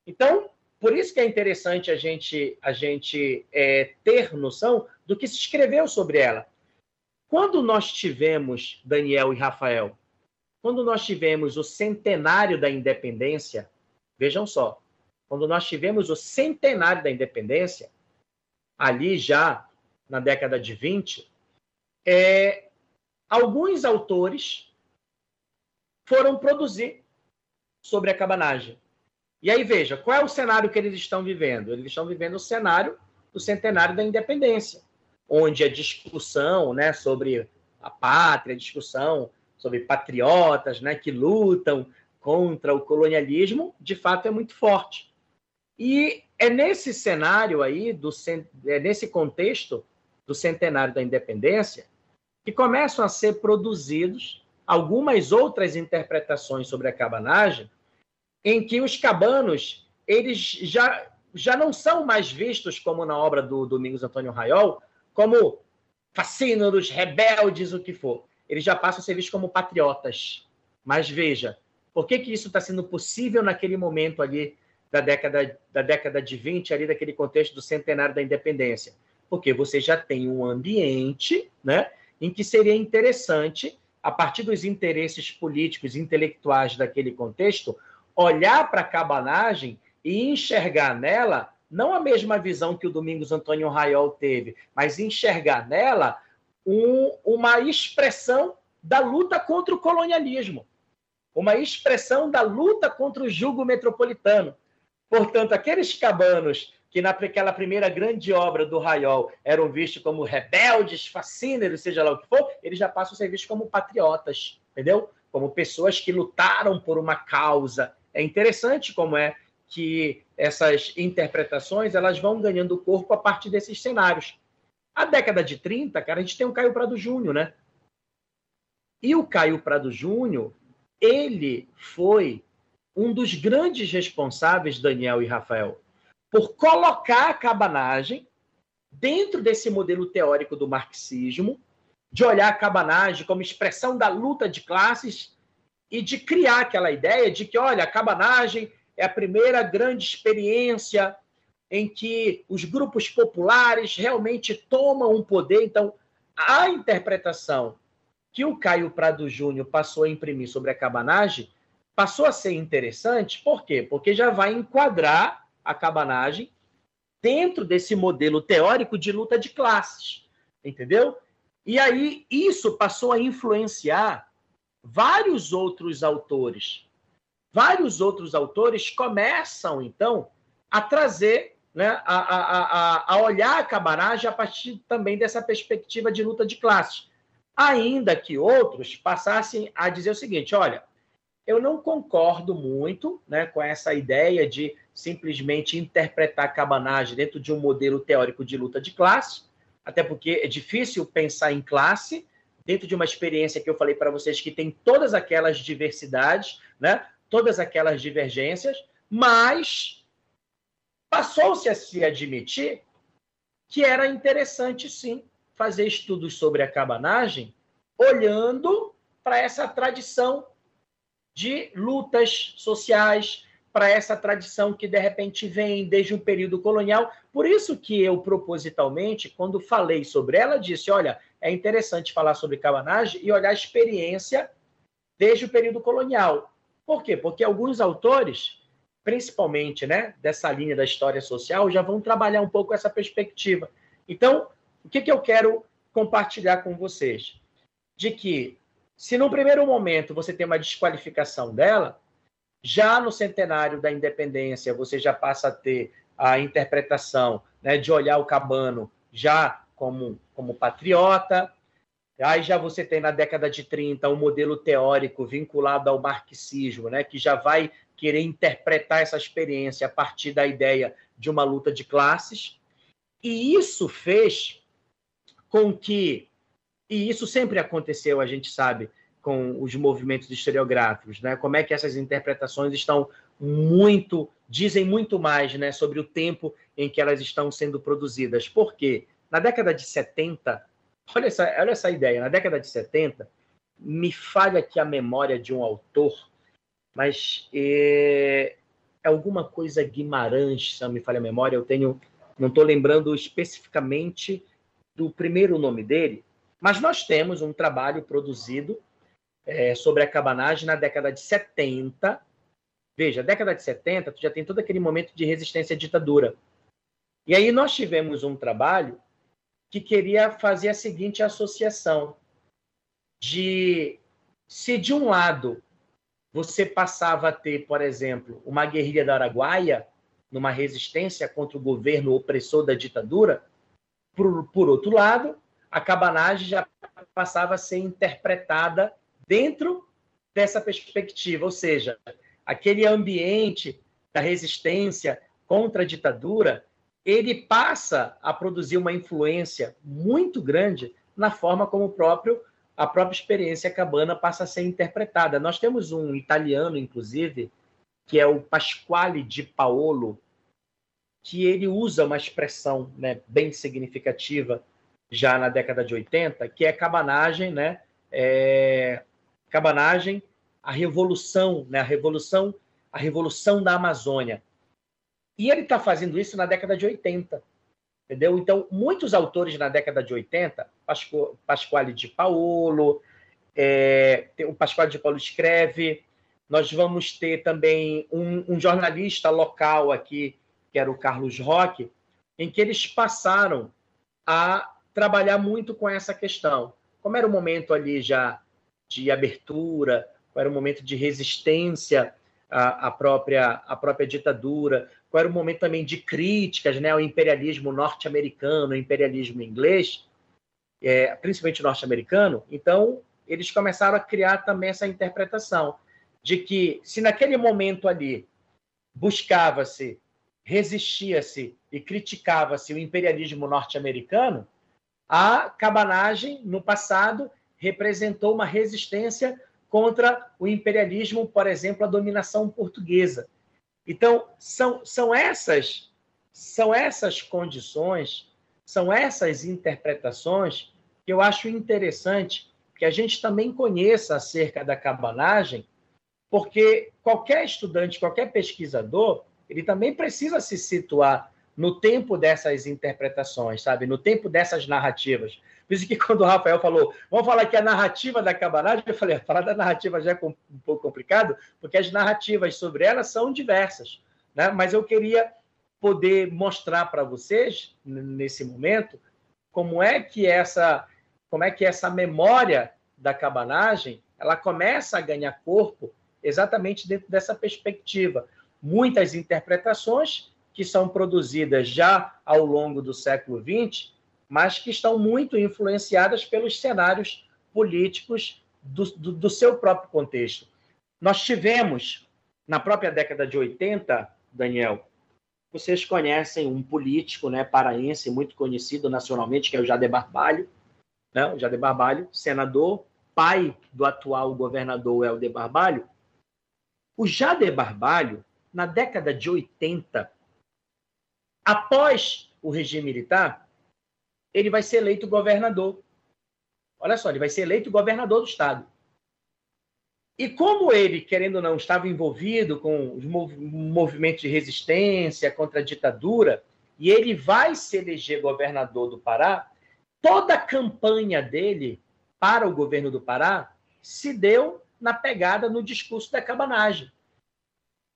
Então, por isso que é interessante a gente, a gente é, ter noção do que se escreveu sobre ela. Quando nós tivemos, Daniel e Rafael, quando nós tivemos o centenário da independência, vejam só, quando nós tivemos o centenário da independência, ali já na década de 20, é, alguns autores foram produzir sobre a cabanagem. E aí, veja, qual é o cenário que eles estão vivendo? Eles estão vivendo o cenário do centenário da independência onde a discussão né, sobre a pátria, a discussão sobre patriotas né, que lutam contra o colonialismo, de fato é muito forte. E é nesse cenário aí, do, é nesse contexto do centenário da independência, que começam a ser produzidos algumas outras interpretações sobre a cabanagem, em que os cabanos eles já, já não são mais vistos como na obra do Domingos Antônio Raiol, como fascínoros, rebeldes, o que for. Eles já passam a ser vistos como patriotas. Mas veja, por que, que isso está sendo possível naquele momento ali da década, da década de 20, ali daquele contexto do centenário da independência? Porque você já tem um ambiente né, em que seria interessante, a partir dos interesses políticos e intelectuais daquele contexto, olhar para a cabanagem e enxergar nela não a mesma visão que o Domingos Antônio Raiol teve, mas enxergar nela um, uma expressão da luta contra o colonialismo, uma expressão da luta contra o jugo metropolitano. Portanto, aqueles cabanos que naquela primeira grande obra do Raiol eram vistos como rebeldes, fascíneros, seja lá o que for, eles já passam a ser vistos como patriotas, entendeu? Como pessoas que lutaram por uma causa. É interessante como é que essas interpretações elas vão ganhando corpo a partir desses cenários. A década de 30, cara, a gente tem o Caio Prado Júnior, né? E o Caio Prado Júnior, ele foi um dos grandes responsáveis, Daniel e Rafael, por colocar a cabanagem dentro desse modelo teórico do marxismo, de olhar a cabanagem como expressão da luta de classes e de criar aquela ideia de que, olha, a cabanagem é a primeira grande experiência em que os grupos populares realmente tomam um poder. Então, a interpretação que o Caio Prado Júnior passou a imprimir sobre a cabanagem passou a ser interessante, por quê? Porque já vai enquadrar a cabanagem dentro desse modelo teórico de luta de classes, entendeu? E aí isso passou a influenciar vários outros autores vários outros autores começam, então, a trazer, né, a, a, a, a olhar a cabanagem a partir também dessa perspectiva de luta de classes. Ainda que outros passassem a dizer o seguinte: olha, eu não concordo muito né, com essa ideia de simplesmente interpretar a cabanagem dentro de um modelo teórico de luta de classe, até porque é difícil pensar em classe dentro de uma experiência que eu falei para vocês que tem todas aquelas diversidades, né, todas aquelas divergências, mas passou-se a se admitir que era interessante sim fazer estudos sobre a cabanagem olhando para essa tradição de lutas sociais, para essa tradição que de repente vem desde um período colonial. Por isso que eu propositalmente, quando falei sobre ela, disse: olha, é interessante falar sobre cabanagem e olhar a experiência desde o período colonial. Por quê? Porque alguns autores, principalmente, né, dessa linha da história social, já vão trabalhar um pouco essa perspectiva. Então, o que, que eu quero compartilhar com vocês? De que se no primeiro momento você tem uma desqualificação dela, já no centenário da independência você já passa a ter a interpretação né, de olhar o cabano já como, como patriota. Aí já você tem na década de 30 um modelo teórico vinculado ao marxismo, né, que já vai querer interpretar essa experiência a partir da ideia de uma luta de classes. E isso fez com que e isso sempre aconteceu, a gente sabe, com os movimentos historiográficos, né? Como é que essas interpretações estão muito, dizem muito mais, né, sobre o tempo em que elas estão sendo produzidas. Por quê? Na década de 70, olha essa, olha essa ideia, na década de 70, me falha aqui a memória de um autor, mas é, é alguma coisa Guimarães, se não me falha a memória, eu tenho, não estou lembrando especificamente do primeiro nome dele, mas nós temos um trabalho produzido é, sobre a cabanagem na década de 70. Veja, década de 70, tu já tem todo aquele momento de resistência à ditadura. E aí nós tivemos um trabalho que queria fazer a seguinte associação de se de um lado você passava a ter, por exemplo, uma guerrilha da Araguaia numa resistência contra o governo opressor da ditadura, por, por outro lado, a cabanagem já passava a ser interpretada dentro dessa perspectiva, ou seja, aquele ambiente da resistência contra a ditadura, ele passa a produzir uma influência muito grande na forma como o próprio a própria experiência cabana passa a ser interpretada. Nós temos um italiano, inclusive, que é o Pasquale di Paolo, que ele usa uma expressão né, bem significativa já na década de 80, que é cabanagem, né? É, cabanagem, a revolução, né? A revolução, a revolução da Amazônia. E ele está fazendo isso na década de 80, entendeu? Então, muitos autores na década de 80, Pasco, Pasquale de Paolo, é, o Pasquale de Paolo escreve, nós vamos ter também um, um jornalista local aqui, que era o Carlos Roque, em que eles passaram a trabalhar muito com essa questão. Como era o momento ali já de abertura, qual era o momento de resistência à, à própria, à própria ditadura, qual era o momento também de críticas né, ao imperialismo norte-americano, ao imperialismo inglês, é, principalmente norte-americano. Então, eles começaram a criar também essa interpretação de que, se naquele momento ali buscava-se, resistia-se e criticava-se o imperialismo norte-americano, a cabanagem, no passado, representou uma resistência contra o imperialismo, por exemplo, a dominação portuguesa. Então, são, são essas são essas condições, são essas interpretações que eu acho interessante que a gente também conheça acerca da cabanagem, porque qualquer estudante, qualquer pesquisador, ele também precisa se situar no tempo dessas interpretações, sabe? No tempo dessas narrativas. Por isso que quando o Rafael falou, vamos falar que a narrativa da cabanagem, eu falei, falar da narrativa já é um pouco complicado, porque as narrativas sobre ela são diversas, né? Mas eu queria poder mostrar para vocês nesse momento como é que essa como é que essa memória da cabanagem ela começa a ganhar corpo exatamente dentro dessa perspectiva. Muitas interpretações que são produzidas já ao longo do século XX, mas que estão muito influenciadas pelos cenários políticos do, do, do seu próprio contexto. Nós tivemos, na própria década de 80, Daniel, vocês conhecem um político né, paraense muito conhecido nacionalmente, que é o Jader Barbalho, né? o Jader Barbalho, senador, pai do atual governador Helder Barbalho. O Jader Barbalho, na década de 80, após o regime militar, ele vai ser eleito governador. Olha só, ele vai ser eleito governador do estado. E como ele, querendo ou não, estava envolvido com os movimentos de resistência contra a ditadura, e ele vai se eleger governador do Pará, toda a campanha dele para o governo do Pará se deu na pegada no discurso da cabanagem.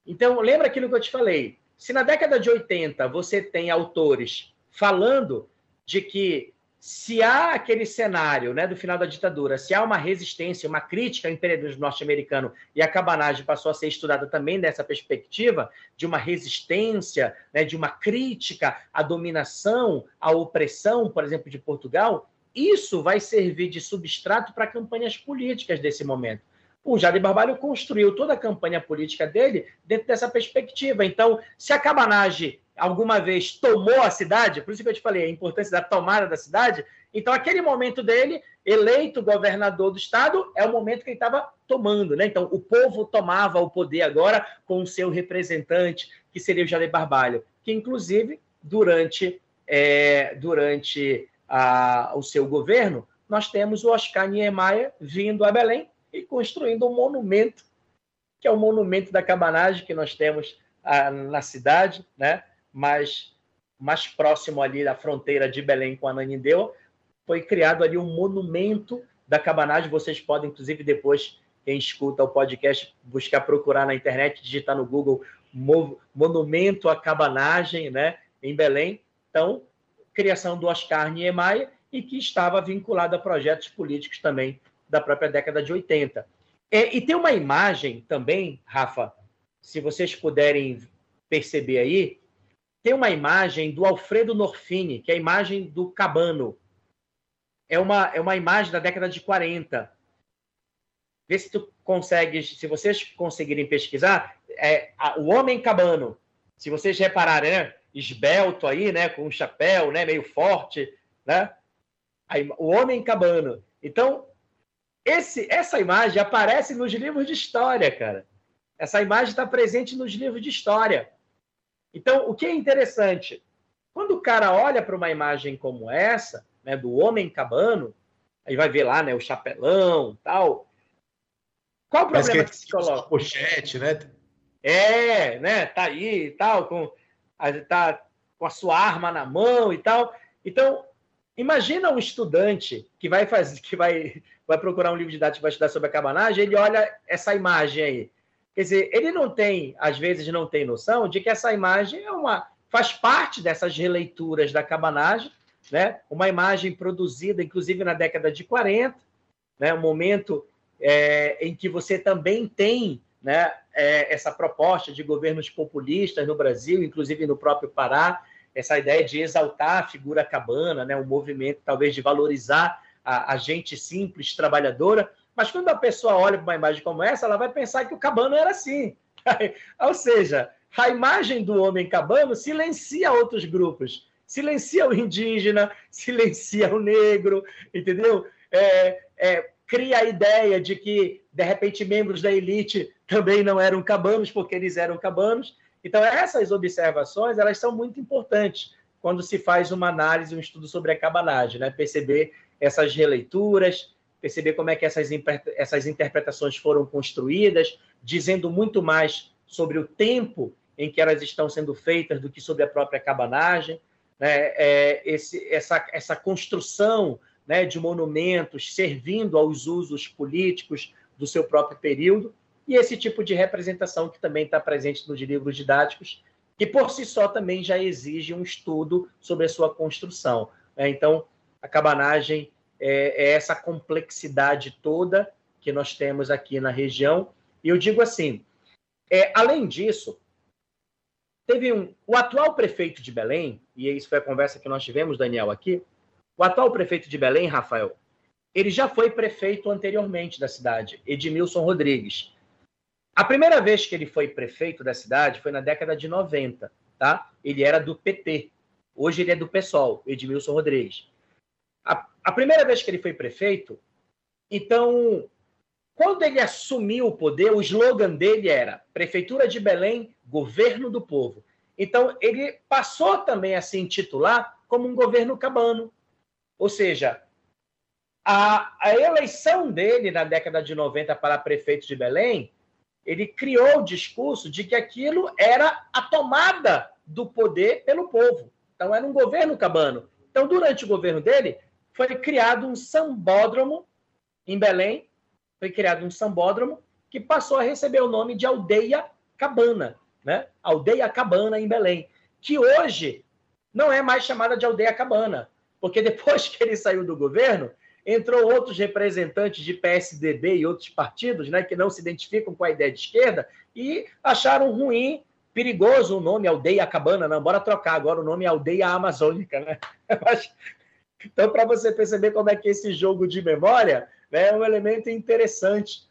Então, lembra aquilo que eu te falei? Se na década de 80 você tem autores falando de que se há aquele cenário né, do final da ditadura, se há uma resistência, uma crítica ao imperialismo norte-americano, e a cabanagem passou a ser estudada também nessa perspectiva de uma resistência, né, de uma crítica à dominação, à opressão, por exemplo, de Portugal, isso vai servir de substrato para campanhas políticas desse momento. O Jair Barbalho construiu toda a campanha política dele dentro dessa perspectiva. Então, se a cabanagem alguma vez tomou a cidade, por isso que eu te falei a importância da tomada da cidade, então aquele momento dele, eleito governador do estado, é o momento que ele estava tomando, né? Então o povo tomava o poder agora com o seu representante, que seria o Jair Barbalho, que inclusive durante, é, durante a, o seu governo, nós temos o Oscar Niemeyer vindo a Belém e construindo um monumento, que é o monumento da cabanagem que nós temos na cidade, né? mais, mais próximo ali da fronteira de Belém com Ananindeua, foi criado ali um monumento da cabanagem. Vocês podem, inclusive, depois, quem escuta o podcast, buscar procurar na internet, digitar no Google Monumento à Cabanagem, né, em Belém. Então, criação do Oscar Niemeyer e que estava vinculado a projetos políticos também da própria década de 80. É, e tem uma imagem também, Rafa, se vocês puderem perceber aí, tem uma imagem do Alfredo Norfini, que é a imagem do Cabano. É uma, é uma imagem da década de 40. Vê se tu consegues, se vocês conseguirem pesquisar, é a, o homem cabano. Se vocês repararem, né? Esbelto aí, né? Com um chapéu, né? Meio forte, né? Aí, o homem cabano. Então, esse, essa imagem aparece nos livros de história, cara. Essa imagem está presente nos livros de história. Então, o que é interessante? Quando o cara olha para uma imagem como essa, né, do homem cabano, aí vai ver lá, né, o chapelão, tal. Qual o problema que, que se coloca? Pochete, né? É, né? Tá aí e tal, com a, tá com a sua arma na mão e tal. Então, imagina um estudante que vai fazer, que vai, vai procurar um livro didático vai estudar sobre a cabanagem, ele olha essa imagem aí. Quer dizer, ele não tem, às vezes, não tem noção de que essa imagem é uma faz parte dessas releituras da cabanagem, né? Uma imagem produzida, inclusive, na década de 40, né? Um momento é, em que você também tem né, é, essa proposta de governos populistas no Brasil, inclusive no próprio Pará, essa ideia de exaltar a figura cabana, né, um movimento talvez de valorizar a, a gente simples, trabalhadora, mas quando a pessoa olha para uma imagem como essa, ela vai pensar que o cabano era assim. *laughs* Ou seja, a imagem do homem cabano silencia outros grupos. Silencia o indígena, *laughs* silencia o negro, entendeu? É, é, cria a ideia de que, de repente, membros da elite também não eram cabanos, porque eles eram cabanos. Então, essas observações elas são muito importantes quando se faz uma análise, um estudo sobre a cabanagem, né? perceber essas releituras, perceber como é que essas, essas interpretações foram construídas, dizendo muito mais sobre o tempo em que elas estão sendo feitas do que sobre a própria cabanagem. Né? É, esse, essa, essa construção né, de monumentos servindo aos usos políticos do seu próprio período, e esse tipo de representação que também está presente nos livros didáticos, que por si só também já exige um estudo sobre a sua construção. Né? Então, a cabanagem é, é essa complexidade toda que nós temos aqui na região. E eu digo assim, é, além disso, teve um, o atual prefeito de Belém, e isso foi a conversa que nós tivemos, Daniel, aqui, o atual prefeito de Belém, Rafael, ele já foi prefeito anteriormente da cidade, Edmilson Rodrigues. A primeira vez que ele foi prefeito da cidade foi na década de 90, tá? Ele era do PT. Hoje ele é do PSOL, Edmilson Rodrigues. A, a primeira vez que ele foi prefeito, então, quando ele assumiu o poder, o slogan dele era Prefeitura de Belém, governo do povo. Então, ele passou também a se intitular como um governo cabano. Ou seja, a, a eleição dele na década de 90 para prefeito de Belém ele criou o discurso de que aquilo era a tomada do poder pelo povo. Então, era um governo cabano. Então, durante o governo dele, foi criado um sambódromo em Belém, foi criado um sambódromo que passou a receber o nome de Aldeia Cabana, né? Aldeia Cabana em Belém, que hoje não é mais chamada de Aldeia Cabana, porque depois que ele saiu do governo, entrou outros representantes de PSDB e outros partidos, né, que não se identificam com a ideia de esquerda e acharam ruim, perigoso o nome Aldeia Cabana, não, bora trocar agora o nome Aldeia Amazônica, né? *laughs* Então, para você perceber como é que esse jogo de memória né, é um elemento interessante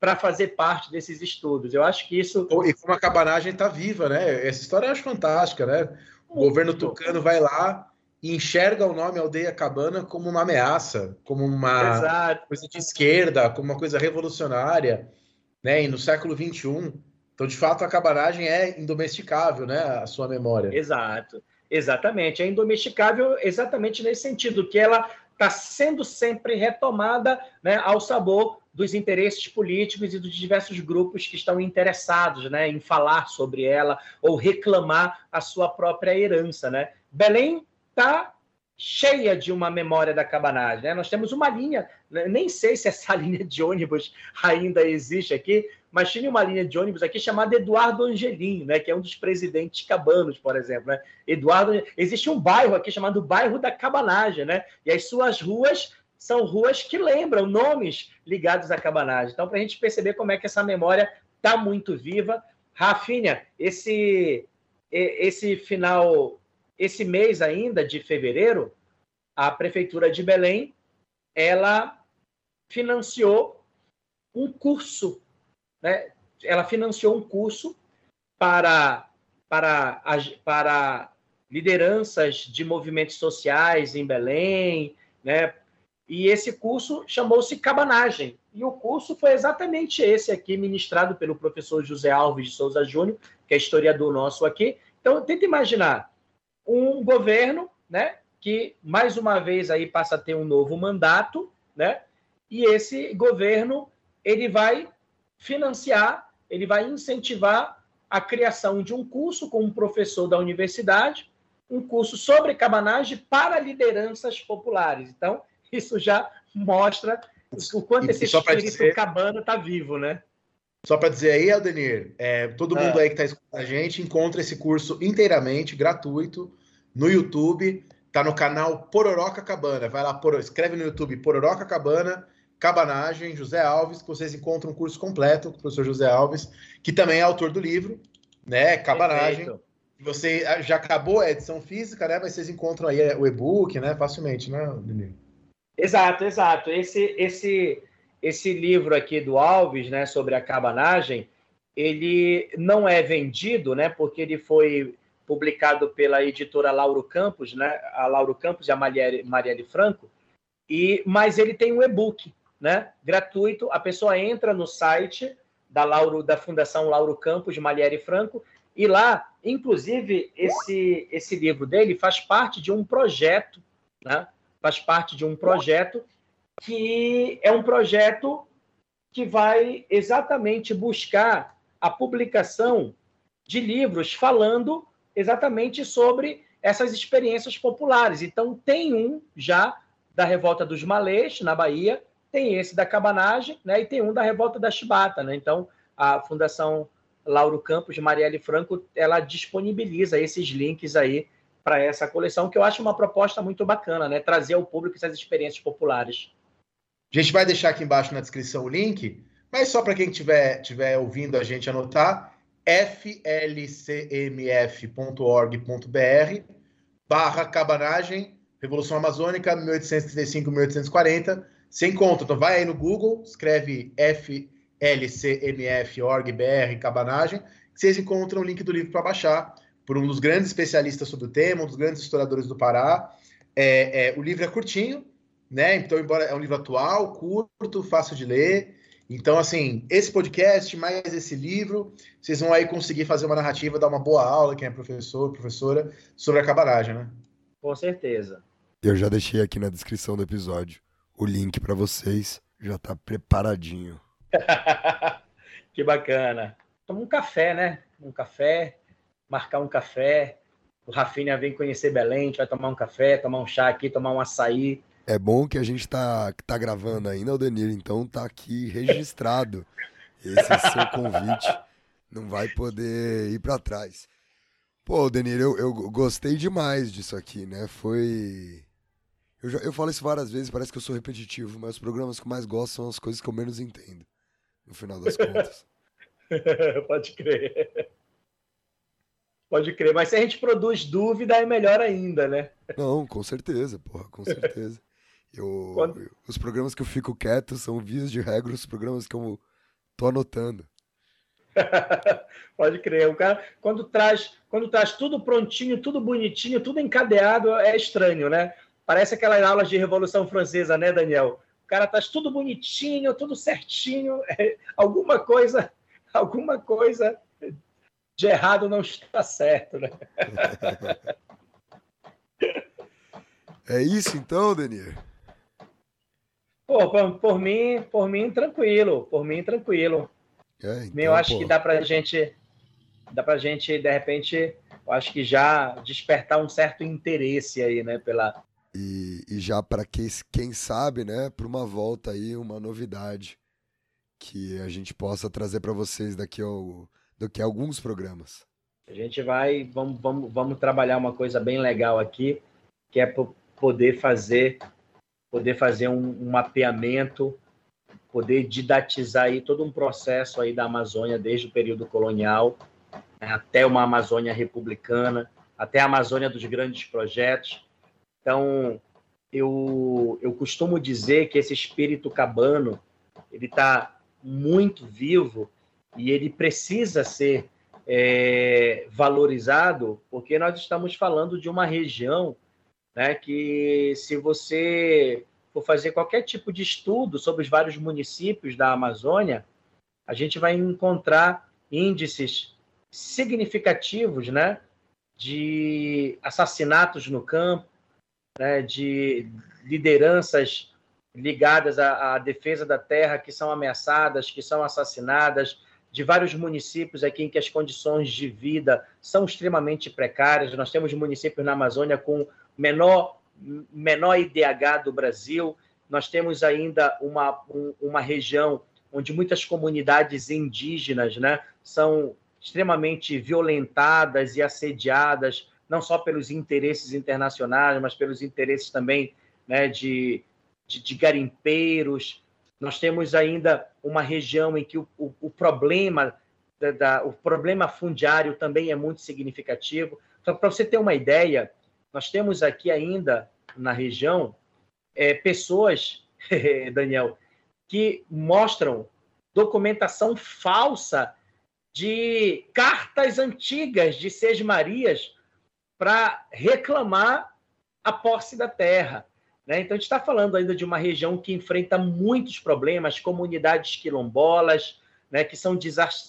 para fazer parte desses estudos. Eu acho que isso. E como a cabanagem está viva, né? Essa história eu acho fantástica, né? O Muito governo tucano vai lá e enxerga o nome Aldeia Cabana como uma ameaça, como uma Exato. coisa de esquerda, como uma coisa revolucionária, né? E no século XXI, então de fato a cabanagem é indomesticável, né? A sua memória. Exato, exatamente, é indomesticável exatamente nesse sentido que ela está sendo sempre retomada, né? Ao sabor dos interesses políticos e dos diversos grupos que estão interessados né, em falar sobre ela ou reclamar a sua própria herança. Né? Belém está cheia de uma memória da cabanagem. Né? Nós temos uma linha, nem sei se essa *laughs* linha de ônibus ainda existe aqui, mas tinha uma linha de ônibus aqui chamada Eduardo Angelim, né? que é um dos presidentes cabanos, por exemplo. Né? Eduardo, existe um bairro aqui chamado Bairro da Cabanagem, né? e as suas ruas são ruas que lembram nomes ligados à cabanagem. Então, para a gente perceber como é que essa memória está muito viva. Rafinha, esse, esse final esse mês ainda de fevereiro, a prefeitura de Belém ela financiou um curso, né? Ela financiou um curso para para para lideranças de movimentos sociais em Belém, né? E esse curso chamou-se Cabanagem. E o curso foi exatamente esse aqui, ministrado pelo professor José Alves de Souza Júnior, que é historiador nosso aqui. Então, tenta imaginar um governo, né, que mais uma vez aí passa a ter um novo mandato, né? E esse governo ele vai financiar, ele vai incentivar a criação de um curso com um professor da universidade, um curso sobre cabanagem para lideranças populares. Então, isso já mostra o quanto esse espírito dizer, cabano está vivo, né? Só para dizer aí, Aldenir, é, todo mundo ah. aí que está escutando a gente encontra esse curso inteiramente gratuito no YouTube, tá no canal Pororoca Cabana. Vai lá, por, escreve no YouTube Pororoca Cabana, Cabanagem, José Alves, que vocês encontram um curso completo com o professor José Alves, que também é autor do livro, né? Cabanagem. Perfeito. Você ah, já acabou a edição física, né? Mas vocês encontram aí o e-book, né? Facilmente, né, Danilo? Exato, exato. Esse, esse, esse livro aqui do Alves, né, sobre a cabanagem, ele não é vendido, né, porque ele foi publicado pela editora Lauro Campos, né, a Lauro Campos e a Marielle, Marielle Franco, e mas ele tem um e-book, né, gratuito. A pessoa entra no site da Lauro da Fundação Lauro Campos Marielle Franco e lá, inclusive, esse esse livro dele faz parte de um projeto, né? Faz parte de um projeto que é um projeto que vai exatamente buscar a publicação de livros falando exatamente sobre essas experiências populares. Então, tem um já da Revolta dos Malês, na Bahia, tem esse da Cabanagem, né, e tem um da Revolta da Chibata. Né? Então, a Fundação Lauro Campos, Marielle Franco, ela disponibiliza esses links aí para essa coleção, que eu acho uma proposta muito bacana, né? trazer ao público essas experiências populares. A gente vai deixar aqui embaixo na descrição o link, mas só para quem estiver tiver ouvindo a gente anotar, flcmf.org.br barra cabanagem, Revolução Amazônica, 1835-1840. Você encontra, então vai aí no Google, escreve FLCMF.org.br Cabanagem, vocês encontram o link do livro para baixar, por um dos grandes especialistas sobre o tema, um dos grandes historiadores do Pará. É, é, o livro é curtinho, né? Então, embora é um livro atual, curto, fácil de ler. Então, assim, esse podcast mais esse livro, vocês vão aí conseguir fazer uma narrativa, dar uma boa aula, quem é professor, professora, sobre a cabanagem, né? Com certeza. Eu já deixei aqui na descrição do episódio o link para vocês, já tá preparadinho. *laughs* que bacana. Toma um café, né? Um café, marcar um café. O Rafinha vem conhecer Belém, a gente vai tomar um café, tomar um chá aqui, tomar um açaí é bom que a gente tá, tá gravando ainda, o Danilo, então tá aqui registrado esse seu convite. Não vai poder ir para trás. Pô, Danilo, eu, eu gostei demais disso aqui, né? Foi. Eu, já, eu falo isso várias vezes, parece que eu sou repetitivo, mas os programas que eu mais gosto são as coisas que eu menos entendo, no final das contas. *laughs* Pode crer. Pode crer, mas se a gente produz dúvida, é melhor ainda, né? Não, com certeza, porra, com certeza. Eu, Quando... Os programas que eu fico quieto são vias de regra os programas que eu tô anotando. *laughs* Pode crer. O cara, quando traz, quando traz tudo prontinho, tudo bonitinho, tudo encadeado, é estranho, né? Parece aquelas aulas de Revolução Francesa, né, Daniel? O cara traz tudo bonitinho, tudo certinho. *laughs* É, alguma coisa, alguma coisa de errado não está certo, né? *laughs* é isso então, Daniel? Pô, por, por, mim, por mim, tranquilo. Por mim, tranquilo. É, então, eu acho pô. que dá pra gente. Dá pra gente, de repente, eu acho que já despertar um certo interesse aí, né? Pela. E, e já para quem, quem sabe, né, para uma volta aí, uma novidade que a gente possa trazer para vocês daqui, ao, daqui a alguns programas. A gente vai, vamos, vamos, vamos trabalhar uma coisa bem legal aqui, que é poder fazer poder fazer um, um mapeamento, poder didatizar aí todo um processo aí da Amazônia desde o período colonial né, até uma Amazônia republicana, até a Amazônia dos grandes projetos. Então, eu, eu costumo dizer que esse espírito cabano ele está muito vivo e ele precisa ser é, valorizado, porque nós estamos falando de uma região né, que se você for fazer qualquer tipo de estudo sobre os vários municípios da Amazônia, a gente vai encontrar índices significativos né, de assassinatos no campo, né, de lideranças ligadas à, à, defesa da terra que são ameaçadas, que são assassinadas, de vários municípios aqui em que as condições de vida são extremamente precárias. Nós temos municípios na Amazônia com menor, menor IDH do Brasil. Nós temos ainda uma, um, uma região onde muitas comunidades indígenas né, são extremamente violentadas e assediadas, não só pelos interesses internacionais, mas pelos interesses também né, de, de, de garimpeiros. Nós temos ainda uma região em que o, o, o problema da, da, o problema fundiário também é muito significativo. Então, para você ter uma ideia, nós temos aqui ainda na região é, pessoas, *laughs* Daniel, que mostram documentação falsa de cartas antigas de Seis Marias para reclamar a posse da terra. Né? Então, a gente está falando ainda de uma região que enfrenta muitos problemas, comunidades quilombolas, né, que são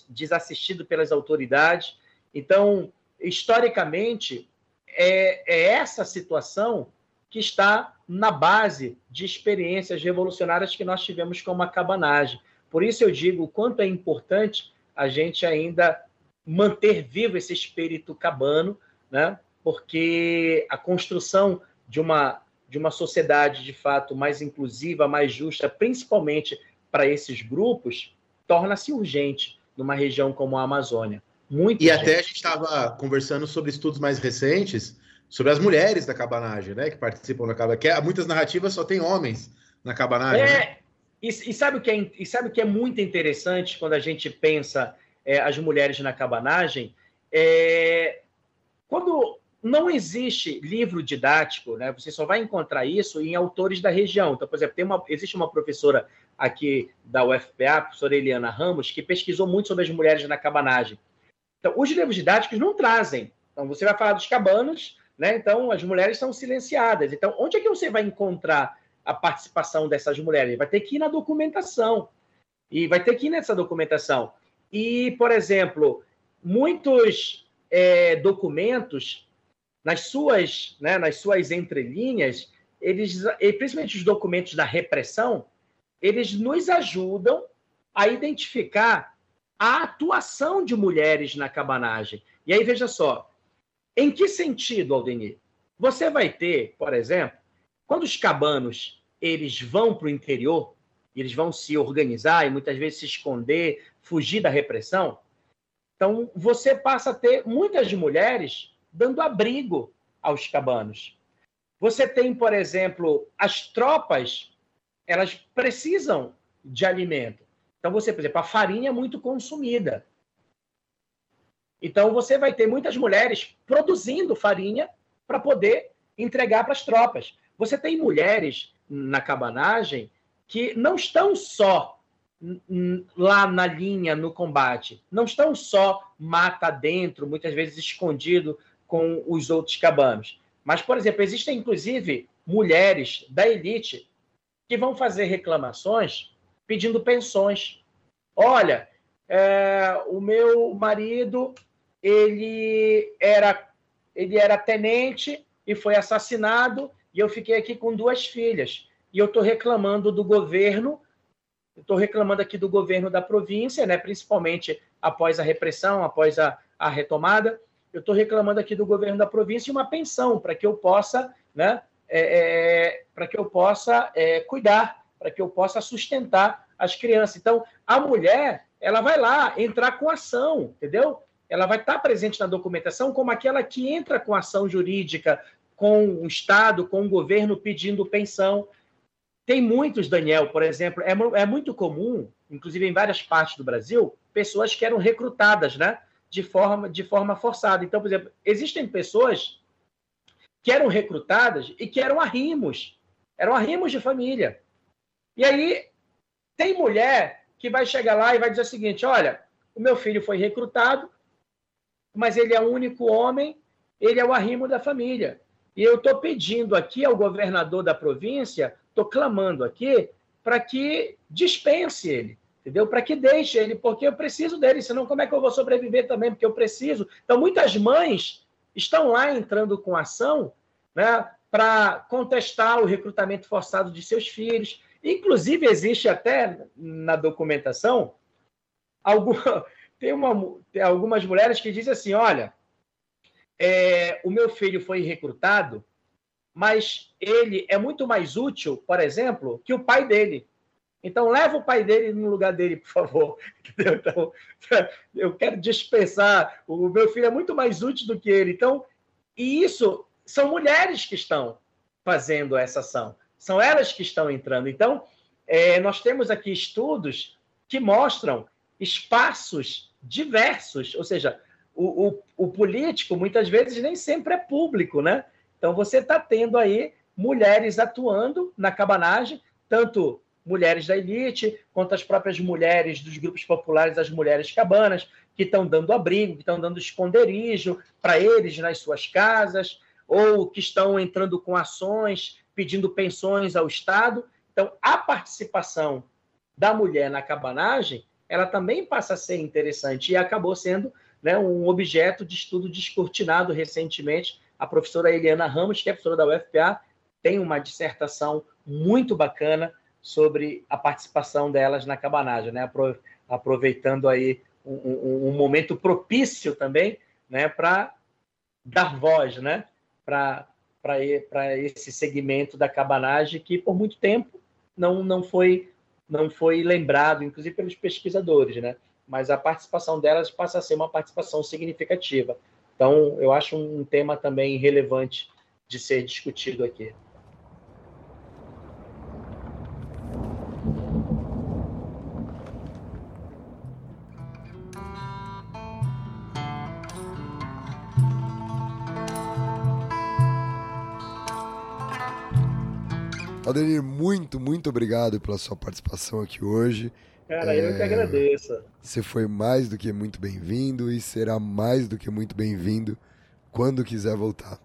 desassistidos pelas autoridades. Então, historicamente, é, é essa situação que está na base de experiências revolucionárias que nós tivemos com a cabanagem. Por isso eu digo o quanto é importante a gente ainda manter vivo esse espírito cabano, né? porque a construção de uma, de uma sociedade de fato mais inclusiva, mais justa, principalmente para esses grupos, torna-se urgente numa região como a Amazônia. Muito e gente. até a gente estava conversando sobre estudos mais recentes sobre as mulheres da cabanagem, né? Que participam da cabanagem. Que é, muitas narrativas só tem homens na cabanagem. É, né? e, e, sabe o que é, e sabe o que é muito interessante quando a gente pensa é, as mulheres na cabanagem? É, quando não existe livro didático, né? Você só vai encontrar isso em autores da região. Então, por exemplo, tem uma, existe uma professora aqui da UFPA, a professora Eliana Ramos, que pesquisou muito sobre as mulheres na cabanagem. Então, os livros didáticos não trazem. Então, você vai falar dos cabanos, né? Então, as mulheres são silenciadas. Então, onde é que você vai encontrar a participação dessas mulheres? Vai ter que ir na documentação. E vai ter que ir nessa documentação. E, por exemplo, muitos é, documentos, nas suas, né, nas suas entrelinhas, eles, principalmente os documentos da repressão, eles nos ajudam a identificar a atuação de mulheres na cabanagem. E aí, veja só, em que sentido, Aldenir? Você vai ter, por exemplo, quando os cabanos eles vão para o interior, eles vão se organizar e muitas vezes se esconder, fugir da repressão. Então, você passa a ter muitas mulheres dando abrigo aos cabanos. Você tem, por exemplo, as tropas, elas precisam de alimento. Então, você, por exemplo, a farinha é muito consumida. Então, você vai ter muitas mulheres produzindo farinha para poder entregar para as tropas. Você tem mulheres na cabanagem que não estão só lá na linha, no combate, não estão só mata dentro, muitas vezes escondido com os outros cabanos. Mas, por exemplo, existem inclusive mulheres da elite que vão fazer reclamações pedindo pensões. Olha, é, o meu marido ele era ele era tenente e foi assassinado e eu fiquei aqui com duas filhas e eu estou reclamando do governo estou reclamando aqui do governo da província, né, principalmente após a repressão, após a, a retomada. Eu estou reclamando aqui do governo da província uma pensão para que eu possa, né, é, é, para que eu possa é, cuidar, para que eu possa sustentar as crianças. Então, a mulher, ela vai lá entrar com ação, entendeu? Ela vai estar presente na documentação como aquela que entra com ação jurídica com o Estado, com o governo pedindo pensão. Tem muitos, Daniel, por exemplo, é, é muito comum, inclusive em várias partes do Brasil, pessoas que eram recrutadas, né? De forma, de forma forçada. Então, por exemplo, existem pessoas que eram recrutadas e que eram arrimos, eram arrimos de família. E aí tem mulher que vai chegar lá e vai dizer o seguinte: olha, o meu filho foi recrutado, mas ele é o único homem, ele é o arrimo da família. E eu estou pedindo aqui ao governador da província, estou clamando aqui, para que dispense ele, entendeu? Para que deixe ele, porque eu preciso dele, senão como é que eu vou sobreviver também? Porque eu preciso. Então, muitas mães estão lá entrando com ação né, para contestar o recrutamento forçado de seus filhos. Inclusive, existe até na documentação alguma, *laughs* tem, uma, tem algumas mulheres que dizem assim: olha, é, o meu filho foi recrutado, mas ele é muito mais útil, por exemplo, que o pai dele. Então, leva o pai dele no lugar dele, por favor. *laughs* Então, *laughs* eu quero dispensar. O meu filho é muito mais útil do que ele. Então, e isso são mulheres que estão fazendo essa ação. São elas que estão entrando. Então, é, nós temos aqui estudos que mostram espaços diversos, ou seja, o, o, o político muitas vezes nem sempre é público, né? Então você está tendo aí mulheres atuando na cabanagem, tanto mulheres da elite, quanto as próprias mulheres dos grupos populares, as mulheres cabanas, que estão dando abrigo, que estão dando esconderijo para eles nas suas casas, ou que estão entrando com ações pedindo pensões ao Estado. Então, a participação da mulher na cabanagem, ela também passa a ser interessante e acabou sendo né, um objeto de estudo descortinado recentemente. A professora Eliana Ramos, que é professora da UFPA, tem uma dissertação muito bacana sobre a participação delas na cabanagem, né? aproveitando aí um, um, um momento propício também né, para dar voz né, para para esse segmento da cabanagem que por muito tempo não, não foi não foi lembrado, inclusive pelos pesquisadores, né? Mas a participação delas passa a ser uma participação significativa. Então, eu acho um tema também relevante de ser discutido aqui. Aldenir, muito, muito obrigado pela sua participação aqui hoje. Cara, é... eu que agradeço. Você foi mais do que muito bem-vindo e será mais do que muito bem-vindo quando quiser voltar.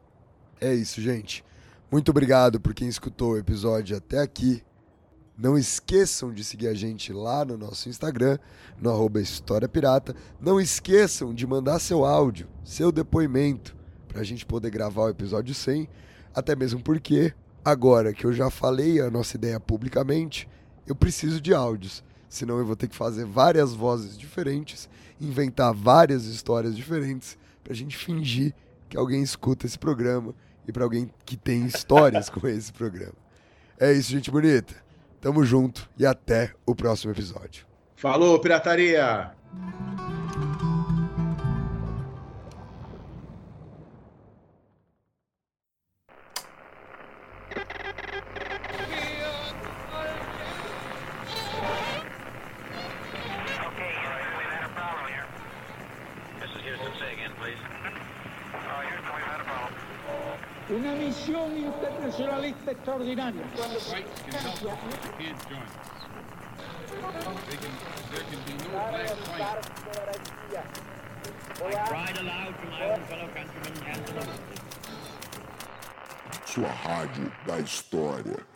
É isso, gente. Muito obrigado por quem escutou o episódio até aqui. Não esqueçam de seguir a gente lá no nosso Instagram, no arroba História Pirata. Não esqueçam de mandar seu áudio, seu depoimento, para a gente poder gravar o episódio 100. Até mesmo porque, agora que eu já falei a nossa ideia publicamente, eu preciso de áudios. Senão eu vou ter que fazer várias vozes diferentes, inventar várias histórias diferentes, para a gente fingir que alguém escuta esse programa e para alguém que tem histórias *laughs* com esse programa. É isso, gente bonita. Tamo junto e até o próximo episódio. Falou, pirataria! Internacionalista extraordinaria. Sua rádio da história.